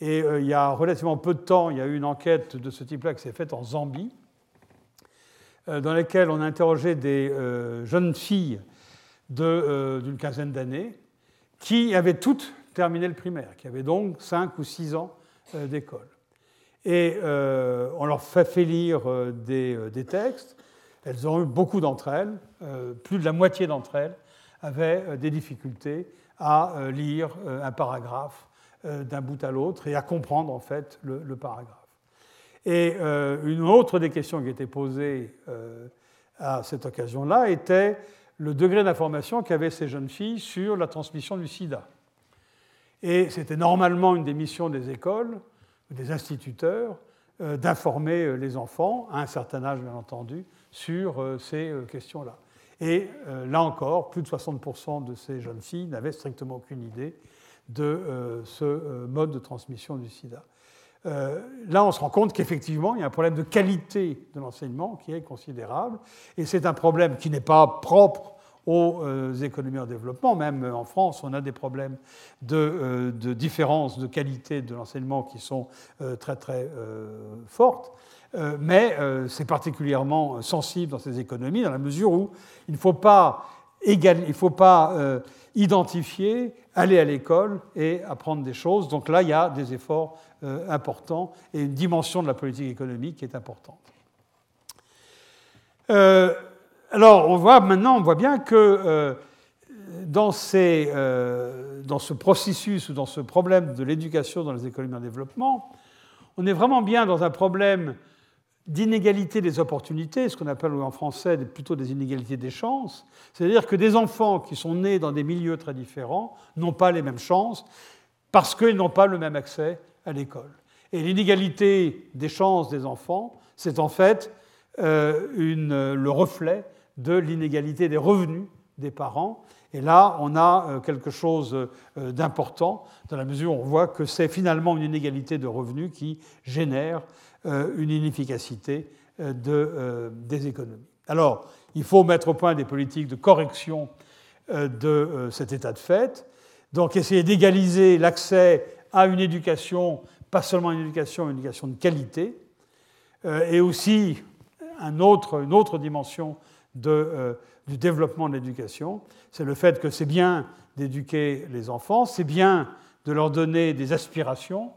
Et euh, il y a relativement peu de temps, il y a eu une enquête de ce type-là qui s'est faite en Zambie, dans laquelle on a interrogé des jeunes filles d'une quinzaine d'années qui avaient toutes terminé le primaire, qui avaient donc 5 ou 6 ans d'école. Et on leur fait, fait lire des textes, elles ont eu beaucoup d'entre elles, euh, plus de la moitié d'entre elles avaient euh, des difficultés à euh, lire un paragraphe d'un bout à l'autre et à comprendre en fait le, paragraphe. Et une autre des questions qui était posée à cette occasion-là était le degré d'information qu'avaient ces jeunes filles sur la transmission du sida. Et c'était normalement une des missions des écoles, des instituteurs, d'informer les enfants, à un certain âge bien entendu, sur euh, ces euh, questions-là. Et euh, là encore, plus de 60% de ces jeunes filles n'avaient strictement aucune idée de ce mode de transmission du sida. là, on se rend compte qu'effectivement, il y a un problème de qualité de l'enseignement qui est considérable, et c'est un problème qui n'est pas propre aux économies en développement. Même en France, on a des problèmes de, différence de qualité de l'enseignement qui sont très très fortes. Euh, mais euh, c'est particulièrement sensible dans ces économies, dans la mesure où il ne faut pas, il faut pas euh, identifier, aller à l'école et apprendre des choses. Donc là, il y a des efforts importants et une dimension de la politique économique qui est importante. alors, on voit maintenant, on voit bien que dans, dans, ce processus ou dans ce problème de l'éducation dans les économies en développement, on est vraiment bien dans un problème d'inégalité des opportunités, ce qu'on appelle en français plutôt des inégalités des chances. C'est-à-dire que des enfants qui sont nés dans des milieux très différents n'ont pas les mêmes chances parce qu'ils n'ont pas le même accès à l'école. Et l'inégalité des chances des enfants, c'est en fait euh, le reflet de l'inégalité des revenus des parents. Et là, on a euh, quelque chose euh, d'important, dans la mesure où on voit que c'est finalement une inégalité de revenus qui génère une inefficacité euh, euh, des économies. Alors, il faut mettre au point des politiques de correction de cet état de fait, donc essayer d'égaliser l'accès à une éducation, pas seulement une éducation, une éducation de qualité, et aussi une autre dimension du développement de l'éducation, c'est le fait que c'est bien d'éduquer les enfants, c'est bien de leur donner des aspirations,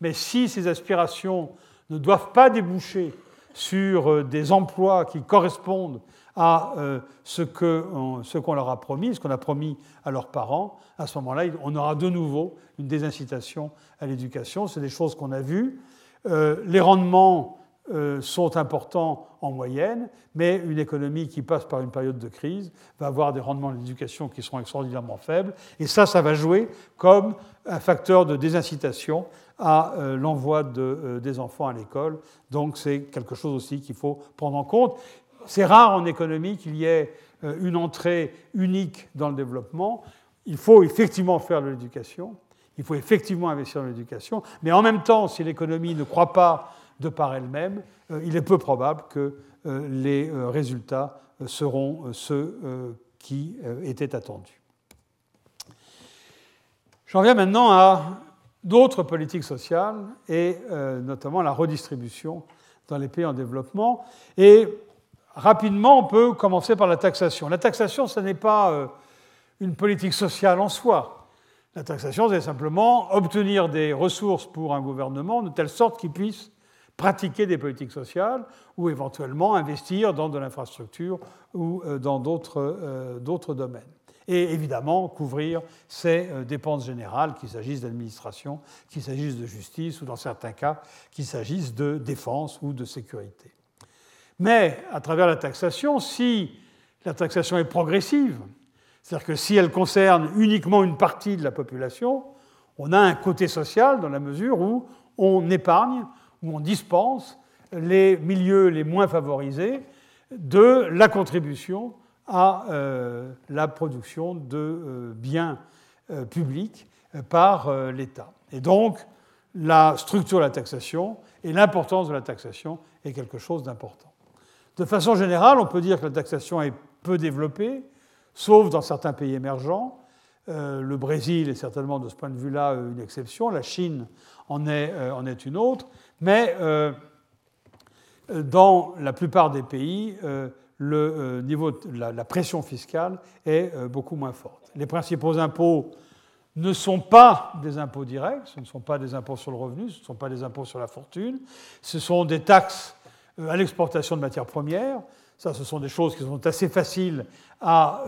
mais si ces aspirations ne doivent pas déboucher sur euh, des emplois qui correspondent à euh, ce qu'on leur a promis, ce qu'on a promis à leurs parents, à ce moment-là, on aura de nouveau une désincitation à l'éducation. C'est des choses qu'on a vues. Euh, les rendements sont importants en moyenne, mais une économie qui passe par une période de crise va avoir des rendements de l'éducation qui seront extraordinairement faibles. Et ça, ça va jouer comme un facteur de désincitation à euh, l'envoi euh, des enfants à l'école. Donc c'est quelque chose aussi qu'il faut prendre en compte. C'est rare en économie qu'il y ait euh, une entrée unique dans le développement. Il faut effectivement faire de l'éducation, il faut effectivement investir dans l'éducation, mais en même temps, si l'économie ne croit pas de par elle-même, il est peu probable que les résultats seront ceux qui étaient attendus. J'en viens maintenant à d'autres politiques sociales et euh, notamment la redistribution dans les pays en développement. Et rapidement, on peut commencer par la taxation. La taxation, ce n'est pas euh, une politique sociale en soi. La taxation, c'est simplement obtenir des ressources pour un gouvernement de telle sorte qu'il puisse pratiquer des politiques sociales ou éventuellement investir dans de l'infrastructure ou euh, dans d'autres domaines. Et évidemment couvrir ces dépenses générales, qu'il s'agisse d'administration, qu'il s'agisse de justice ou dans certains cas qu'il s'agisse de défense ou de sécurité. Mais à travers la taxation, si la taxation est progressive, c'est-à-dire que si elle concerne uniquement une partie de la population, on a un côté social dans la mesure où on épargne, où on dispense les milieux les moins favorisés de la contribution à euh, la production de euh, biens euh, publics par l'État. Et donc, la structure de la taxation et l'importance de la taxation est quelque chose d'important. De façon générale, on peut dire que la taxation est peu développée, sauf dans certains pays émergents. le Brésil est certainement de ce point de vue-là une exception, la Chine en est, une autre, mais dans la plupart des pays, le euh, niveau de la, pression fiscale est euh, beaucoup moins forte. Les principaux impôts ne sont pas des impôts directs, ce ne sont pas des impôts sur le revenu, ce ne sont pas des impôts sur la fortune, ce sont des taxes à l'exportation de matières premières. Ça, ce sont des choses qui sont assez faciles à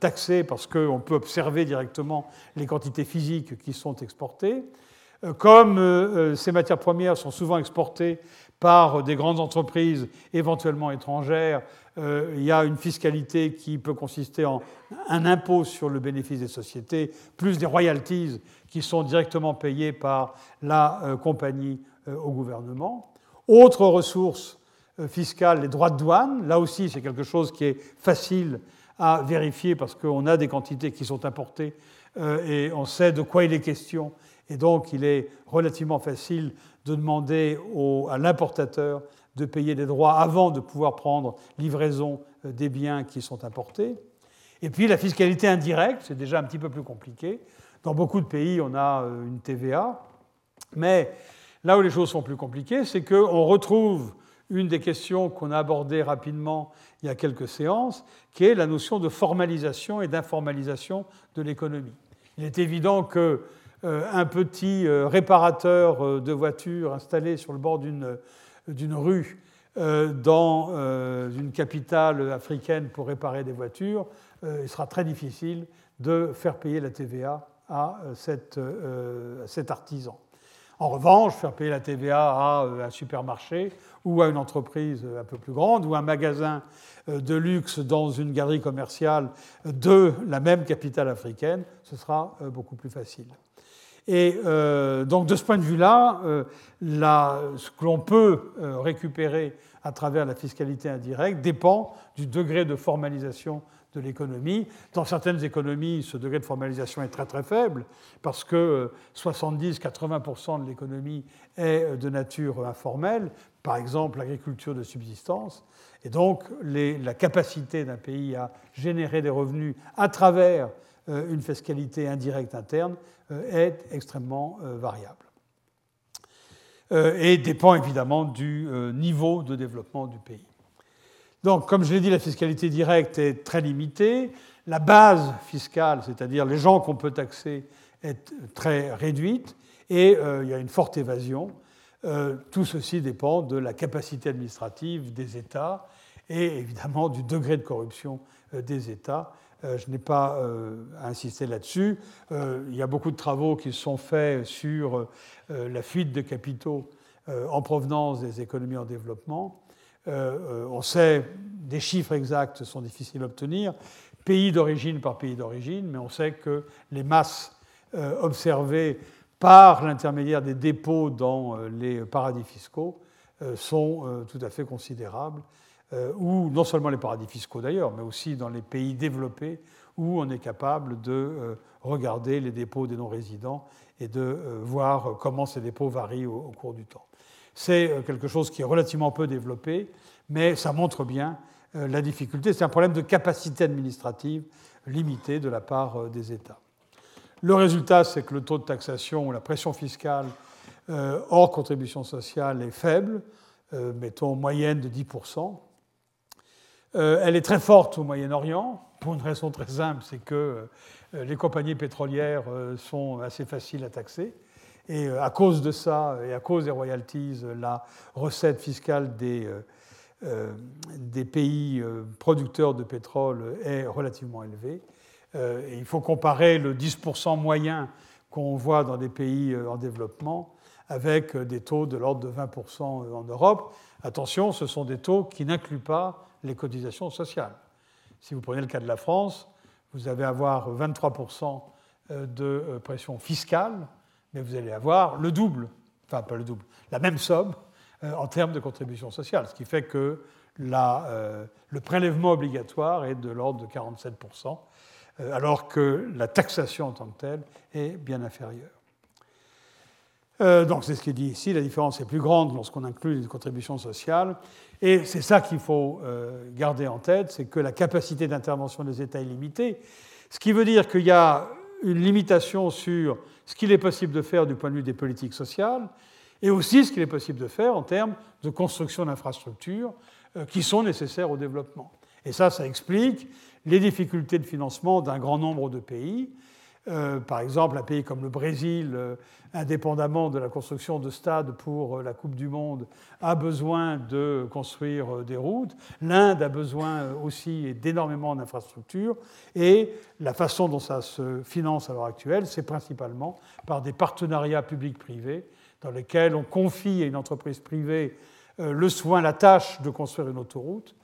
taxer parce qu'on peut observer directement les quantités physiques qui sont exportées. Comme ces matières premières sont souvent exportées par des grandes entreprises éventuellement étrangères, euh, il y a une fiscalité qui peut consister en un impôt sur le bénéfice des sociétés, plus des royalties qui sont directement payées par la euh, compagnie euh, au gouvernement. Autre ressource fiscale, les droits de douane. Là aussi, c'est quelque chose qui est facile à vérifier parce qu'on a des quantités qui sont importées et on sait de quoi il est question. Et donc, il est relativement facile de demander à l'importateur de payer des droits avant de pouvoir prendre livraison euh, des biens qui sont importés. Et puis la fiscalité indirecte, c'est déjà un petit peu plus compliqué. Dans beaucoup de pays, on a euh, une TVA. Mais là où les choses sont plus compliquées, c'est qu'on retrouve une des questions qu'on a abordées rapidement il y a quelques séances, qui est la notion de formalisation et d'informalisation de l'économie. Il est évident que euh, un petit réparateur de voitures installé sur le bord d'une rue dans une capitale africaine pour réparer des voitures, il sera très difficile de faire payer la TVA à cet, artisan. En revanche, faire payer la TVA à un supermarché ou à une entreprise un peu plus grande ou un magasin de luxe dans une galerie commerciale de la même capitale africaine, ce sera beaucoup plus facile. Et euh, donc de ce point de vue-là, euh, ce que l'on peut euh, récupérer à travers la fiscalité indirecte dépend du degré de formalisation de l'économie. Dans certaines économies, ce degré de formalisation est très très faible parce que 70-80% de l'économie est de nature informelle, par exemple l'agriculture de subsistance. Et donc la capacité d'un pays à générer des revenus à travers une fiscalité indirecte interne est extrêmement euh, variable euh, et dépend évidemment du niveau de développement du pays. Donc, comme je l'ai dit, la fiscalité directe est très limitée. La base fiscale, c'est-à-dire les gens qu'on peut taxer, est très réduite et il y a une forte évasion. tout ceci dépend de la capacité administrative des États et évidemment du degré de corruption des États euh, je n'ai pas euh, insisté là-dessus. Euh, il y a beaucoup de travaux qui sont faits sur la fuite de capitaux en provenance des économies en développement. on sait, des chiffres exacts sont difficiles à obtenir, pays d'origine par pays d'origine, mais on sait que les masses observées par l'intermédiaire des dépôts dans les paradis fiscaux sont tout à fait considérables. Euh, ou non seulement les paradis fiscaux d'ailleurs, mais aussi dans les pays développés où on est capable de euh, regarder les dépôts des non-résidents et de euh, voir comment ces dépôts varient au, cours du temps. C'est quelque chose qui est relativement peu développé, mais ça montre bien la difficulté. C'est un problème de capacité administrative limitée de la part des États. Le résultat, c'est que le taux de taxation ou la pression fiscale hors contribution sociale est faible, mettons moyenne de 10%. Euh, elle est très forte au Moyen-Orient, pour une raison très simple, c'est que euh, les compagnies pétrolières euh, sont assez faciles à taxer. Et à cause de ça, et à cause des royalties, la recette fiscale des, pays producteurs de pétrole est relativement élevée. il faut comparer le 10% moyen qu'on voit dans des pays en développement avec des taux de l'ordre de 20% en Europe. Attention, ce sont des taux qui n'incluent pas les cotisations sociales. Si vous prenez le cas de la France, vous allez avoir 23% de pression fiscale, mais vous allez avoir le double, enfin pas le double, la même somme en termes de contribution sociale, ce qui fait que euh, le prélèvement obligatoire est de l'ordre de 47%, euh, alors que la taxation en tant que telle est bien inférieure. Euh, donc c'est ce qui est dit ici, la différence est plus grande lorsqu'on inclut les contributions sociales, et c'est ça qu'il faut garder en tête, c'est que la capacité d'intervention des États est limitée, ce qui veut dire qu'il y a une limitation sur ce qu'il est possible de faire du point de vue des politiques sociales, et aussi ce qu'il est possible de faire en termes de construction d'infrastructures, euh, qui sont nécessaires au développement. Et ça, ça explique les difficultés de financement d'un grand nombre de pays. Euh, par exemple, un pays comme le Brésil, euh, indépendamment de la construction de stades pour la Coupe du Monde, a besoin de construire des routes. L'Inde a besoin aussi d'énormément d'infrastructures. Et la façon dont ça se finance à l'heure actuelle, c'est principalement par des partenariats publics-privés dans lesquels on confie à une entreprise privée euh, le soin, la tâche de construire une autoroute,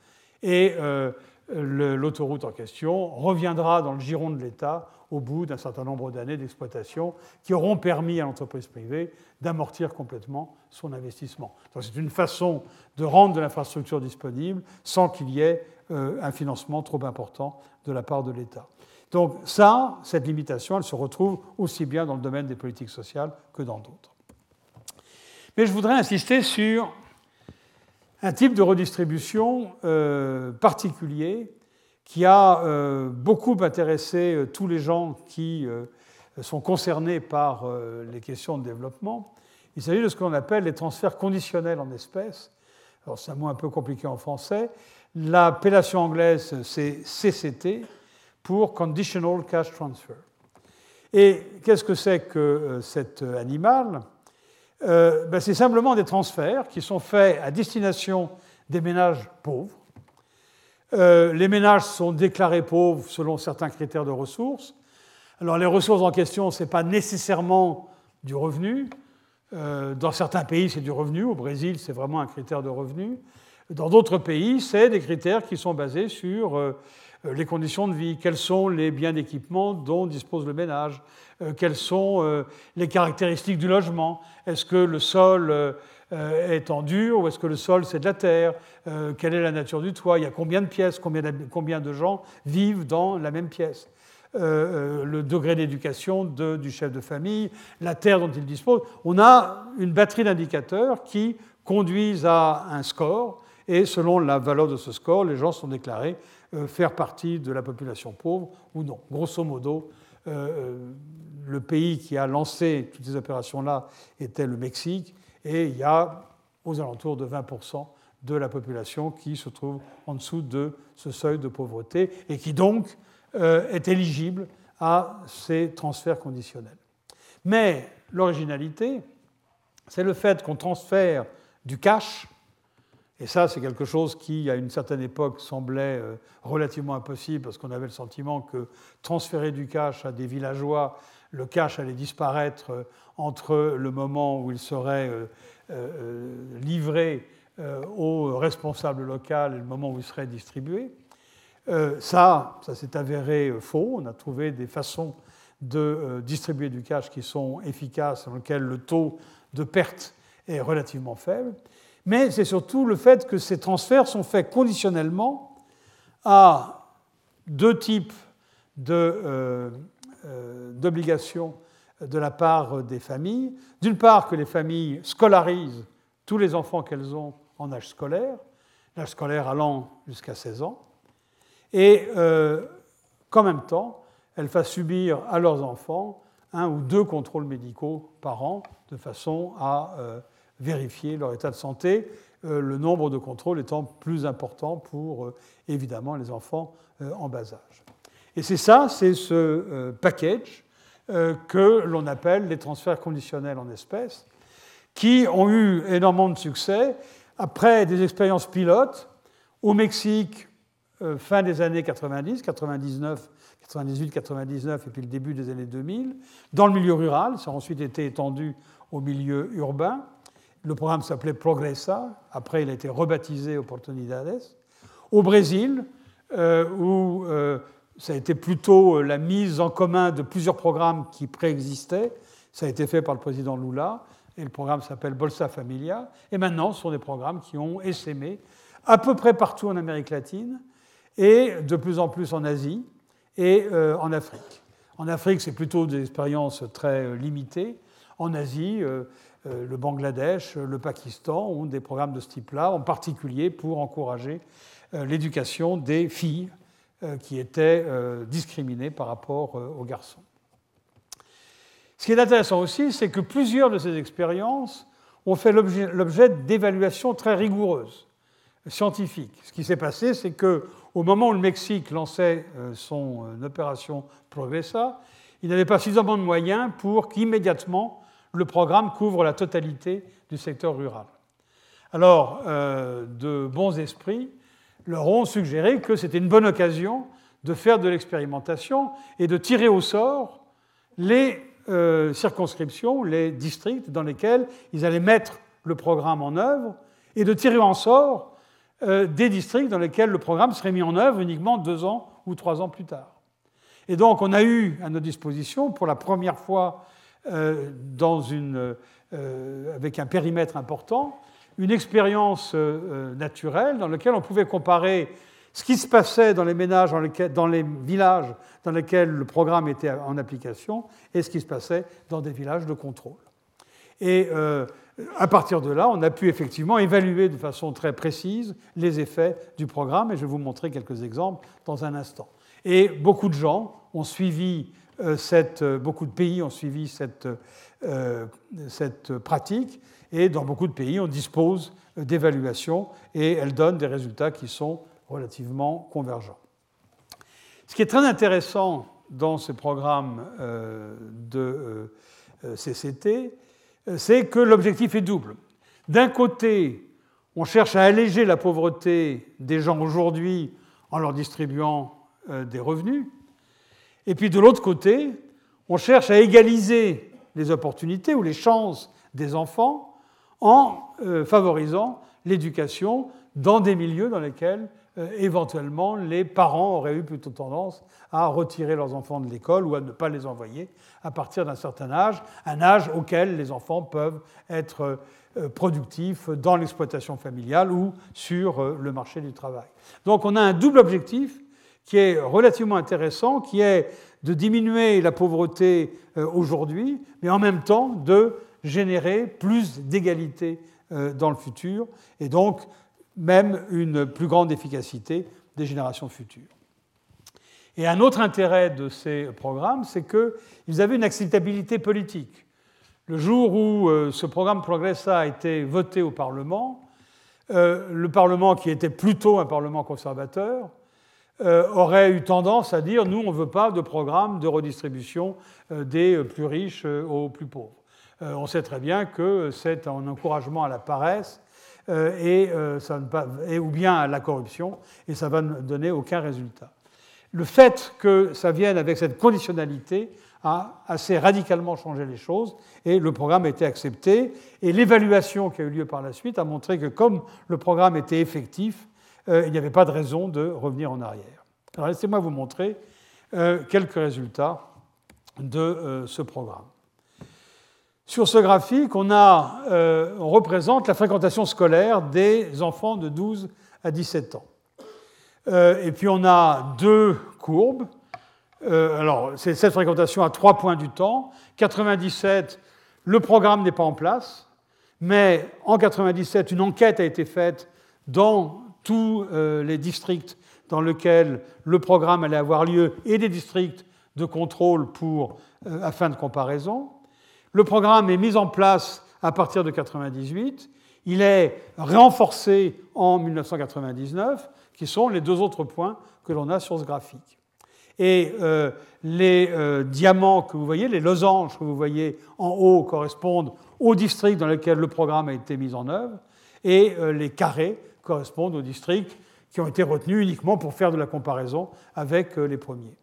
et euh, l'autoroute en question reviendra dans le giron de l'État au bout d'un certain nombre d'années d'exploitation qui auront permis à l'entreprise privée d'amortir complètement son investissement. C'est une façon de rendre de l'infrastructure disponible sans qu'il y ait euh, un financement trop important de la part de l'État. Donc ça, cette limitation, elle se retrouve aussi bien dans le domaine des politiques sociales que dans d'autres. Mais je voudrais insister sur un type de redistribution euh, particulier qui a euh, beaucoup intéressé euh, tous les gens qui sont concernés par les questions de développement. Il s'agit de ce qu'on appelle les transferts conditionnels en espèces. Alors c'est un mot un peu compliqué en français. L'appellation anglaise, c'est CCT pour Conditional Cash Transfer. Et qu'est-ce que c'est que cet animal? Euh, ben, c'est simplement des transferts qui sont faits à destination des ménages pauvres. Euh, les ménages sont déclarés pauvres selon certains critères de ressources. Alors les ressources en question, ce n'est pas nécessairement du revenu. Euh, dans certains pays, c'est du revenu. Au Brésil, c'est vraiment un critère de revenu. Dans d'autres pays, c'est des critères qui sont basés sur les conditions de vie, quels sont les biens d'équipement dont dispose le ménage, euh, quelles sont euh, les caractéristiques du logement. Est-ce que le sol euh, est en dur ou est-ce que le sol c'est de la terre Quelle est la nature du toit Il y a combien de pièces combien de, gens vivent dans la même pièce le degré d'éducation du chef de famille, la terre dont il dispose. On a une batterie d'indicateurs qui conduisent à un score, et selon la valeur de ce score, les gens sont déclarés faire partie de la population pauvre ou non. Grosso modo, le pays qui a lancé toutes ces opérations-là était le Mexique, et il y a aux alentours de 20% de la population qui se trouve en dessous de ce seuil de pauvreté et qui donc euh, est éligible à ces transferts conditionnels. Mais l'originalité, c'est le fait qu'on transfère du cash, et ça c'est quelque chose qui, à une certaine époque, semblait euh, relativement impossible parce qu'on avait le sentiment que transférer du cash à des villageois le cash allait disparaître euh, entre le moment où il serait euh, livré au responsable local et le moment où il serait distribué. Ça, ça s'est avéré faux. On a trouvé des façons de distribuer du cash qui sont efficaces, dans lesquelles le taux de perte est relativement faible. Mais c'est surtout le fait que ces transferts sont faits conditionnellement à deux types de euh, d'obligations de la part des familles. D'une part, que les familles scolarisent tous les enfants qu'elles ont en âge scolaire, l'âge scolaire allant jusqu'à 16 ans, et euh, qu'en même temps, elles fassent subir à leurs enfants un ou deux contrôles médicaux par an, de façon à euh, vérifier leur état de santé, le nombre de contrôles étant plus important pour, évidemment, les enfants en bas âge. Et c'est ça, c'est ce euh, package euh, que l'on appelle les transferts conditionnels en espèces, qui ont eu énormément de succès après des expériences pilotes au Mexique, euh, fin des années 90, 99, 98-99 et puis le début des années 2000. Dans le milieu rural, ça a ensuite été étendu au milieu urbain. Le programme s'appelait Progressa, après il a été rebaptisé Oportunidades. Au Brésil, euh, où euh, ça a été plutôt la mise en commun de plusieurs programmes qui préexistaient, ça a été fait par le président Lula, et le programme s'appelle Bolsa Familia. Et maintenant, ce sont des programmes qui ont essaimé à peu près partout en Amérique latine et de plus en plus en Asie et euh, en Afrique. En Afrique, c'est plutôt des expériences très euh, limitées. En Asie, euh, le Bangladesh, le Pakistan ont des programmes de ce type-là, en particulier pour encourager l'éducation des filles qui étaient discriminées par rapport aux garçons. Ce qui est intéressant aussi, c'est que plusieurs de ces expériences ont fait l'objet d'évaluations très rigoureuses, scientifiques. Ce qui s'est passé, c'est que au moment où le Mexique lançait euh, son euh, opération Progressa, il n'avait pas suffisamment de moyens pour qu'immédiatement le programme couvre la totalité du secteur rural. Alors, euh, de bons esprits leur ont suggéré que c'était une bonne occasion de faire de l'expérimentation et de tirer au sort les circonscriptions, les districts dans lesquels ils allaient mettre le programme en œuvre et de tirer en sort euh, des districts dans lesquels le programme serait mis en œuvre uniquement deux ans ou trois ans plus tard. Et donc on a eu à notre disposition, pour la première fois euh, dans une, euh, avec un périmètre important, une expérience naturelle dans laquelle on pouvait comparer ce qui se passait dans les ménages, dans, les villages dans lesquels le programme était en application, et ce qui se passait dans des villages de contrôle. Et à partir de là, on a pu effectivement évaluer de façon très précise les effets du programme, et je vais vous montrer quelques exemples dans un instant. Et beaucoup de gens ont suivi euh, cette, euh, beaucoup de pays ont suivi cette, euh, cette pratique, et dans beaucoup de pays, on dispose d'évaluations, et elles donnent des résultats qui sont relativement convergents. Ce qui est très intéressant dans ce programme de CCT, c'est que l'objectif est double. D'un côté, on cherche à alléger la pauvreté des gens aujourd'hui en leur distribuant euh, des revenus, et puis de l'autre côté, on cherche à égaliser les opportunités ou les chances des enfants en euh, favorisant l'éducation dans des milieux dans lesquels euh, éventuellement les parents auraient eu plutôt tendance à retirer leurs enfants de l'école ou à ne pas les envoyer à partir d'un certain âge, un âge auquel les enfants peuvent être euh, productifs dans l'exploitation familiale ou sur le marché du travail. Donc on a un double objectif qui est relativement intéressant, qui est de diminuer la pauvreté aujourd'hui, mais en même temps de générer plus d'égalité dans le futur, et donc même une plus grande efficacité des générations futures. Et un autre intérêt de ces programmes, c'est qu'ils avaient une acceptabilité politique. Le jour où euh, ce programme Progressa a été voté au Parlement, euh, le Parlement, qui était plutôt un Parlement conservateur, euh, aurait eu tendance à dire nous, on ne veut pas de programme de redistribution des plus riches aux plus pauvres. on sait très bien que c'est un encouragement à la paresse euh, et, euh, ça ou bien à la corruption, et ça va ne donner aucun résultat. Le fait que ça vienne avec cette conditionnalité a assez radicalement changé les choses, et le programme a été accepté, et l'évaluation qui a eu lieu par la suite a montré que comme le programme était effectif, euh, il n'y avait pas de raison de revenir en arrière. Alors laissez-moi vous montrer quelques résultats de ce programme. Sur ce graphique, on, euh, représente la fréquentation scolaire des enfants de 12 à 17 ans. Euh, et puis on a deux courbes. Euh, alors, c'est cette fréquentation à trois points du temps. 97, le programme n'est pas en place, mais en 97, une enquête a été faite dans tous les districts dans lesquels le programme allait avoir lieu et des districts de contrôle pour, afin de comparaison. Le programme est mis en place à partir de 1998. Il est renforcé en 1999, qui sont les deux autres points que l'on a sur ce graphique. Et euh, les euh, diamants que vous voyez, les losanges que vous voyez en haut correspondent aux districts dans lesquels le programme a été mis en œuvre, et euh, les carrés correspondent aux districts qui ont été retenus uniquement pour faire de la comparaison avec les premiers.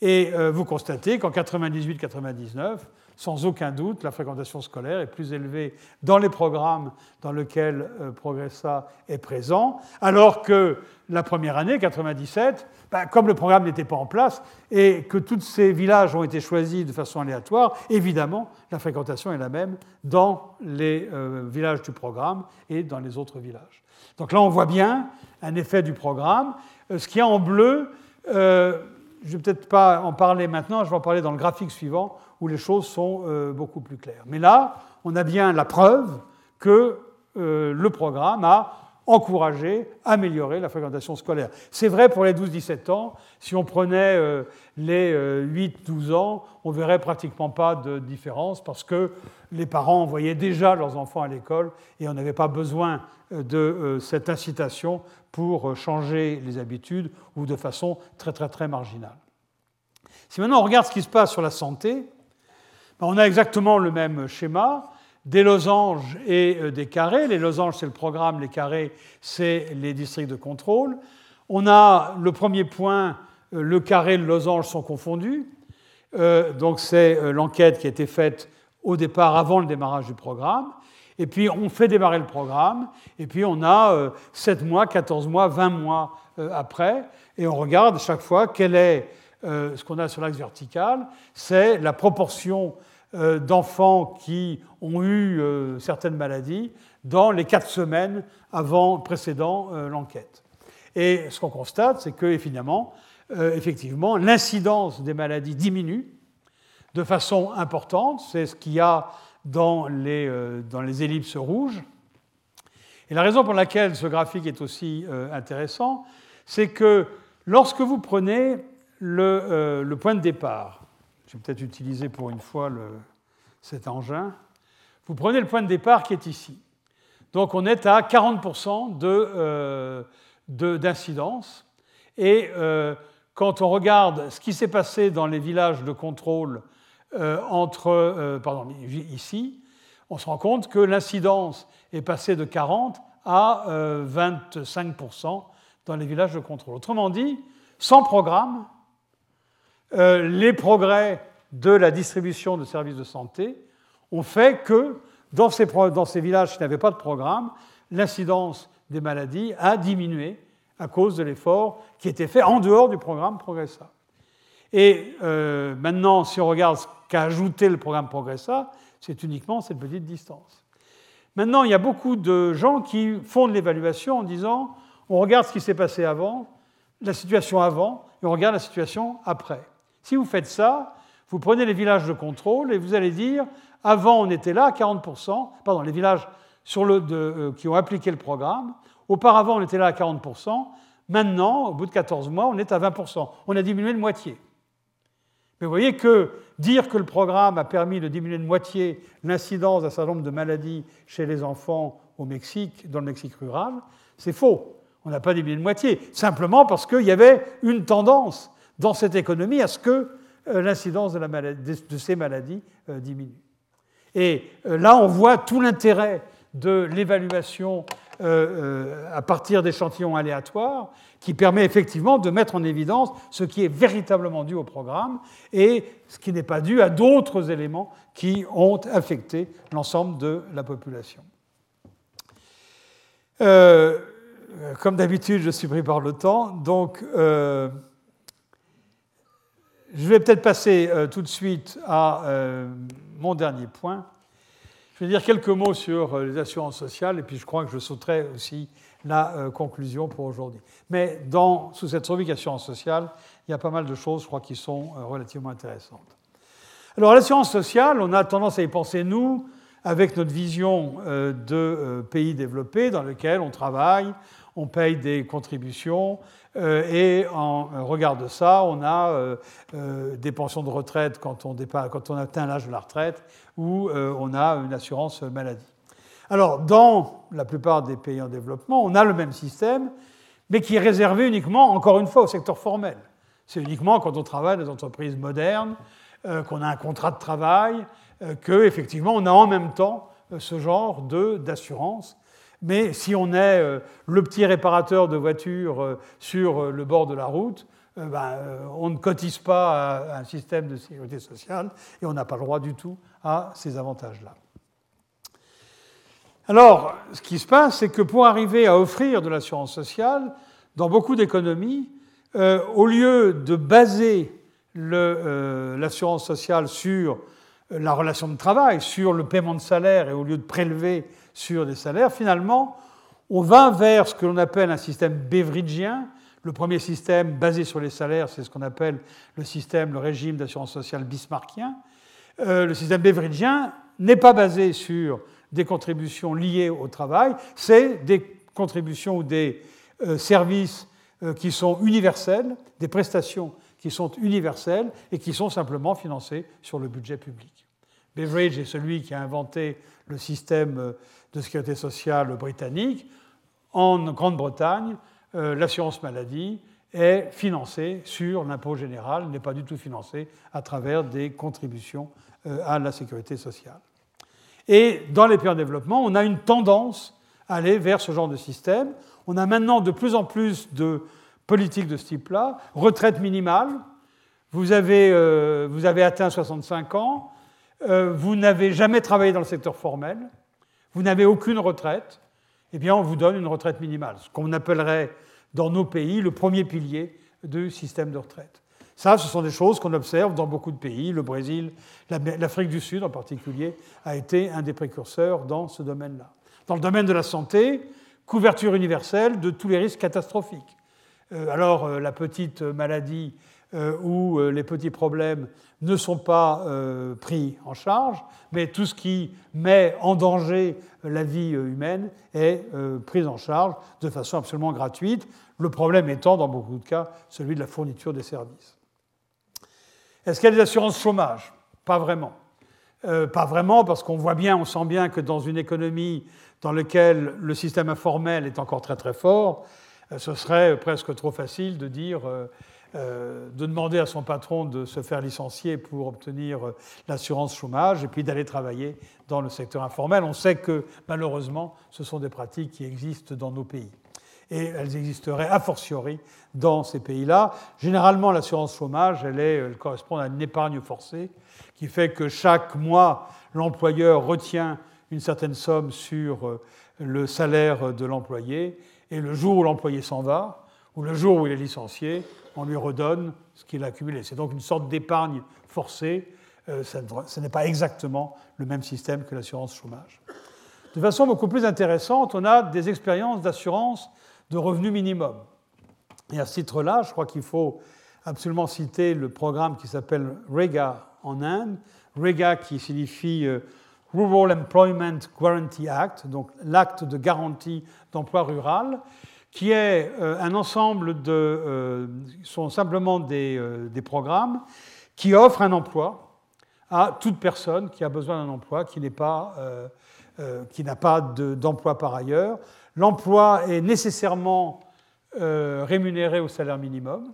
Et vous constatez qu'en 98-99, sans aucun doute, la fréquentation scolaire est plus élevée dans les programmes dans lesquels euh, Progressa est présent, alors que la première année, 97, ben, comme le programme n'était pas en place et que tous ces villages ont été choisis de façon aléatoire, évidemment, la fréquentation est la même dans les euh, villages du programme et dans les autres villages. Donc là, on voit bien un effet du programme. Euh, ce qui est en bleu, je ne vais peut-être pas en parler maintenant, je vais en parler dans le graphique suivant, où les choses sont euh, beaucoup plus claires. Mais là, on a bien la preuve que euh, le programme a encouragé, amélioré la fréquentation scolaire. C'est vrai pour les 12-17 ans. Si on prenait euh, les 8-12 ans, on ne verrait pratiquement pas de différence parce que les parents envoyaient déjà leurs enfants à l'école et on n'avait pas besoin de cette incitation pour changer les habitudes ou de façon très très très marginale. Si maintenant on regarde ce qui se passe sur la santé, on a exactement le même schéma, des losanges et euh, des carrés. Les losanges, c'est le programme, les carrés, c'est les districts de contrôle. On a le premier point, euh, le carré et le losange sont confondus. Euh, donc c'est l'enquête qui a été faite au départ, avant le démarrage du programme. Et puis on fait démarrer le programme, et puis on a 7 mois, 14 mois, 20 mois après, et on regarde chaque fois quel est ce qu'on a sur l'axe vertical, c'est la proportion euh, d'enfants qui ont eu euh, certaines maladies dans les quatre semaines avant, précédant euh, l'enquête. Et ce qu'on constate, c'est que finalement, effectivement, l'incidence des maladies diminue de façon importante. C'est ce qu'il y a dans les, dans les ellipses rouges. Et la raison pour laquelle ce graphique est aussi intéressant, c'est que lorsque vous prenez le, le point de départ, vais peut-être utiliser pour une fois cet engin. Vous prenez le point de départ qui est ici. Donc on est à 40% euh, d'incidence. Et euh, quand on regarde ce qui s'est passé dans les villages de contrôle euh, entre, pardon, ici, on se rend compte que l'incidence est passée de 40 à 25% dans les villages de contrôle. Autrement dit, sans programme, les progrès de la distribution de services de santé ont fait que dans ces, dans ces villages qui n'avaient pas de programme, l'incidence des maladies a diminué à cause de l'effort qui était fait en dehors du programme Progressa. Et euh, maintenant, si on regarde ce qu'a ajouté le programme Progressa, c'est uniquement cette petite distance. Maintenant, il y a beaucoup de gens qui font de l'évaluation en disant on regarde ce qui s'est passé avant, la situation avant, et on regarde la situation après. Si vous faites ça, vous prenez les villages de contrôle et vous allez dire, avant on était là à 40%, pardon, les villages sur le, euh, qui ont appliqué le programme, auparavant on était là à 40%, maintenant, au bout de 14 mois, on est à 20%. On a diminué de moitié. Mais vous voyez que dire que le programme a permis de diminuer de moitié l'incidence d'un certain nombre de maladies chez les enfants au Mexique, dans le Mexique rural, c'est faux. On n'a pas diminué de moitié, simplement parce qu'il y avait une tendance dans cette économie à ce que euh, l'incidence de, ces maladies euh, diminue. Et euh, là, on voit tout l'intérêt de l'évaluation à partir d'échantillons aléatoires, qui permet effectivement de mettre en évidence ce qui est véritablement dû au programme et ce qui n'est pas dû à d'autres éléments qui ont affecté l'ensemble de la population. comme d'habitude, je suis pris par le temps, donc je vais peut-être passer euh, tout de suite à euh, mon dernier point. Je vais dire quelques mots sur euh, les assurances sociales et puis je crois que je sauterai aussi la conclusion pour aujourd'hui. Mais dans, sous cette rubrique assurance sociale, il y a pas mal de choses, je crois, qui sont relativement intéressantes. Alors, l'assurance sociale, on a tendance à y penser, nous, avec notre vision de pays développés dans lequel on travaille, on paye des contributions, euh, et en regard de ça, on a euh, euh, des pensions de retraite quand on, quand on atteint l'âge de la retraite, ou on a une assurance maladie. Alors, dans la plupart des pays en développement, on a le même système, mais qui est réservé uniquement, encore une fois, au secteur formel. C'est uniquement quand on travaille dans des entreprises modernes, qu'on a un contrat de travail, qu'effectivement on a en même temps ce genre d'assurance mais si on est euh, le petit réparateur de voitures euh, sur euh, le bord de la route, ben, on ne cotise pas à un système de sécurité sociale et on n'a pas le droit du tout à ces avantages-là. Alors, ce qui se passe, c'est que pour arriver à offrir de l'assurance sociale, dans beaucoup d'économies, au lieu de baser l'assurance sociale sur la relation de travail, sur le paiement de salaire, et au lieu de prélever sur des salaires, finalement, on va vers ce que l'on appelle un système beveridgien. Le premier système basé sur les salaires, c'est ce qu'on appelle le système, le régime d'assurance sociale bismarckien. Euh, le système beveridgien n'est pas basé sur des contributions liées au travail, c'est des contributions ou des euh, services euh, qui sont universels, des prestations qui sont universelles et qui sont simplement financées sur le budget public. Beveridge est celui qui a inventé le système de sécurité sociale britannique. En Grande-Bretagne, euh, l'assurance maladie est financée sur l'impôt général, n'est pas du tout financée à travers des contributions euh, à la sécurité sociale. Et dans les pays en développement, on a une tendance à aller vers ce genre de système. On a maintenant de plus en plus de politiques de ce type-là. Retraite minimale, vous avez, euh, vous avez atteint 65 ans, vous n'avez jamais travaillé dans le secteur formel, vous n'avez aucune retraite, eh bien, on vous donne une retraite minimale, ce qu'on appellerait dans nos pays le premier pilier du système de retraite. Ça, ce sont des choses qu'on observe dans beaucoup de pays. Le Brésil, l'Afrique du Sud en particulier, a été un des précurseurs dans ce domaine-là. Dans le domaine de la santé, couverture universelle de tous les risques catastrophiques. Euh, alors, euh, la petite maladie euh, ou les petits problèmes ne sont pas euh, pris en charge, mais tout ce qui met en danger la vie euh, humaine est euh, pris en charge de façon absolument gratuite, le problème étant, dans beaucoup de cas, celui de la fourniture des services. Est-ce qu'il y a des assurances chômage? Pas vraiment. pas vraiment, parce qu'on voit bien, on sent bien que dans une économie dans laquelle le système informel est encore très très fort, ce serait presque trop facile de dire euh, de demander à son patron de se faire licencier pour obtenir euh, l'assurance chômage et puis d'aller travailler dans le secteur informel. On sait que malheureusement, ce sont des pratiques qui existent dans nos pays. Et elles existeraient a fortiori dans ces pays-là. Généralement, l'assurance chômage, elle, est, correspond à une épargne forcée qui fait que chaque mois, l'employeur retient une certaine somme sur euh, le salaire de l'employé et le jour où l'employé s'en va, ou le jour où il est licencié, on lui redonne ce qu'il a accumulé. C'est donc une sorte d'épargne forcée. Euh, ce n'est pas exactement le même système que l'assurance chômage. De façon beaucoup plus intéressante, on a des expériences d'assurance de revenu minimum. Et à ce titre-là, je crois qu'il faut absolument citer le programme qui s'appelle REGA en Inde. REGA qui signifie euh, Rural Employment Guarantee Act, donc l'acte de garantie d'emploi rural, qui est euh, un ensemble de. Euh, sont simplement des, euh, des, programmes qui offrent un emploi à toute personne qui a besoin d'un emploi, qui n'a pas d'emploi par ailleurs. L'emploi est nécessairement rémunéré au salaire minimum.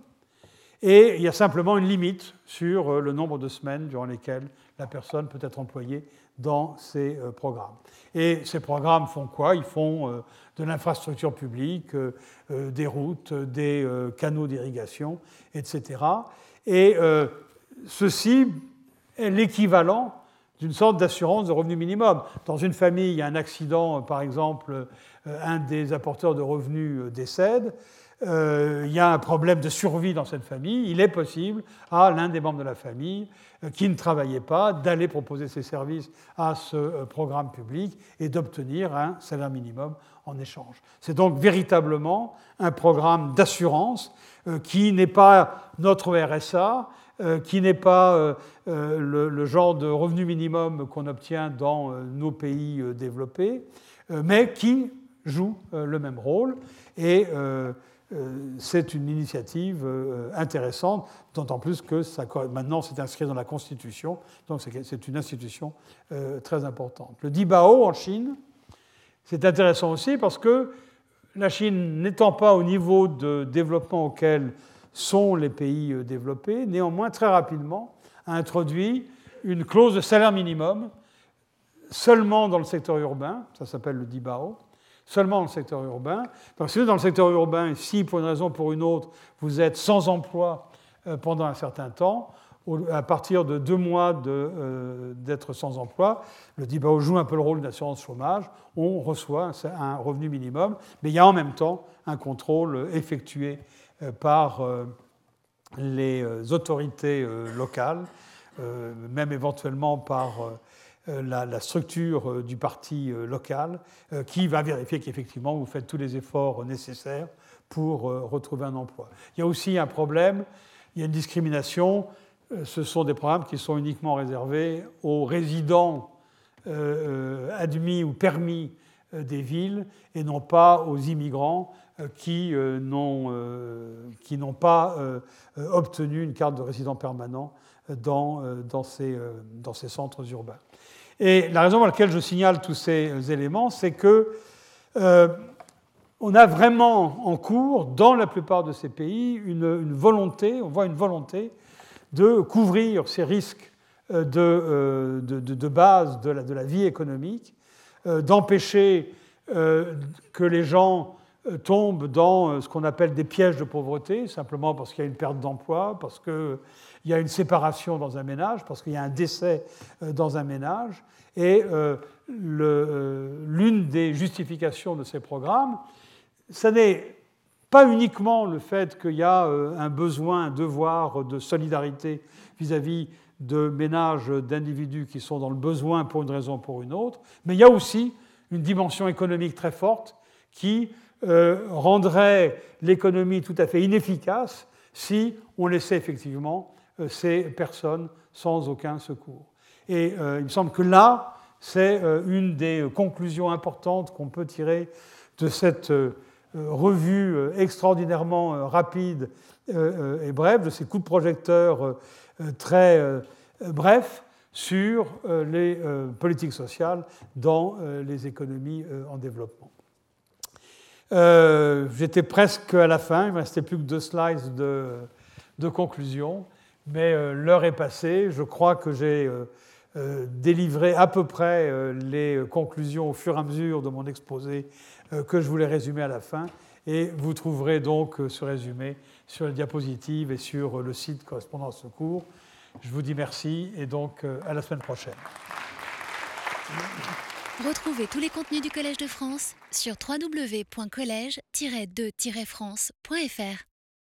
Et il y a simplement une limite sur le nombre de semaines durant lesquelles la personne peut être employée dans ces programmes. Et ces programmes font quoi? Ils font de l'infrastructure publique, euh, euh, des routes, des euh, canaux d'irrigation, etc. Et ceci est l'équivalent d'une sorte d'assurance de revenu minimum. Dans une famille, il y a un accident, par exemple, un des apporteurs de revenus décède, il y a un problème de survie dans cette famille, il est possible à l'un des membres de la famille qui ne travaillait pas d'aller proposer ses services à ce programme public et d'obtenir un salaire minimum en échange. C'est donc véritablement un programme d'assurance euh, qui n'est pas notre RSA, euh, qui n'est pas euh, le, genre de revenu minimum qu'on obtient dans nos pays développés, mais qui joue le même rôle. Et c'est une initiative intéressante, d'autant plus que maintenant c'est inscrit dans la Constitution, donc c'est une institution très importante. Le DIBAO en Chine, c'est intéressant aussi parce que la Chine n'étant pas au niveau de développement auquel sont les pays euh, développés, néanmoins très rapidement a introduit une clause de salaire minimum seulement dans le secteur urbain, ça s'appelle le DIBAO, seulement dans le secteur urbain. Donc, si vous êtes dans le secteur urbain, si pour une raison ou pour une autre, vous êtes sans emploi pendant un certain temps, à partir de deux mois d'être sans emploi, le DIBAO joue un peu le rôle d'assurance chômage, on reçoit un revenu minimum, mais il y a en même temps un contrôle effectué par les autorités locales, même éventuellement par euh, la, structure euh, du parti euh, local qui va vérifier qu'effectivement vous faites tous les efforts nécessaires pour retrouver un emploi. Il y a aussi un problème, il y a une discrimination. Ce sont des programmes qui sont uniquement réservés aux résidents admis ou permis des villes et non pas aux immigrants qui n'ont pas obtenu une carte de résident permanent dans, dans, ces, dans ces centres urbains. Et la raison pour laquelle je signale tous ces éléments, c'est que euh, on a vraiment en cours, dans la plupart de ces pays, une, volonté, on voit une volonté de couvrir ces risques euh, euh, de, base de la, vie économique, d'empêcher que les gens tombent dans ce qu'on appelle des pièges de pauvreté, simplement parce qu'il y a une perte d'emploi, parce qu'il y a une séparation dans un ménage, parce qu'il y a un décès dans un ménage. Et euh, euh, l'une des justifications de ces programmes, ce n'est pas uniquement le fait qu'il y a euh, un besoin, un devoir de solidarité vis-à-vis de ménages, d'individus qui sont dans le besoin pour une raison ou pour une autre, mais il y a aussi une dimension économique très forte qui rendrait l'économie tout à fait inefficace si on laissait effectivement ces personnes sans aucun secours. Et euh, il me semble que là, c'est euh, une des conclusions importantes qu'on peut tirer de cette euh, revue extraordinairement rapide et brève, de ces coups de projecteur très brefs sur les politiques sociales dans les économies en développement. J'étais presque à la fin, il ne me restait plus que deux slides de, de conclusion, mais l'heure est passée. Je crois que j'ai euh, délivrer à peu près euh, les conclusions au fur et à mesure de mon exposé euh, que je voulais résumer à la fin. Et vous trouverez donc ce résumé sur les diapositives et sur le site correspondant à ce cours. Je vous dis merci et donc à la semaine prochaine. Retrouvez tous les contenus du Collège de France sur www.colège-2-france.fr.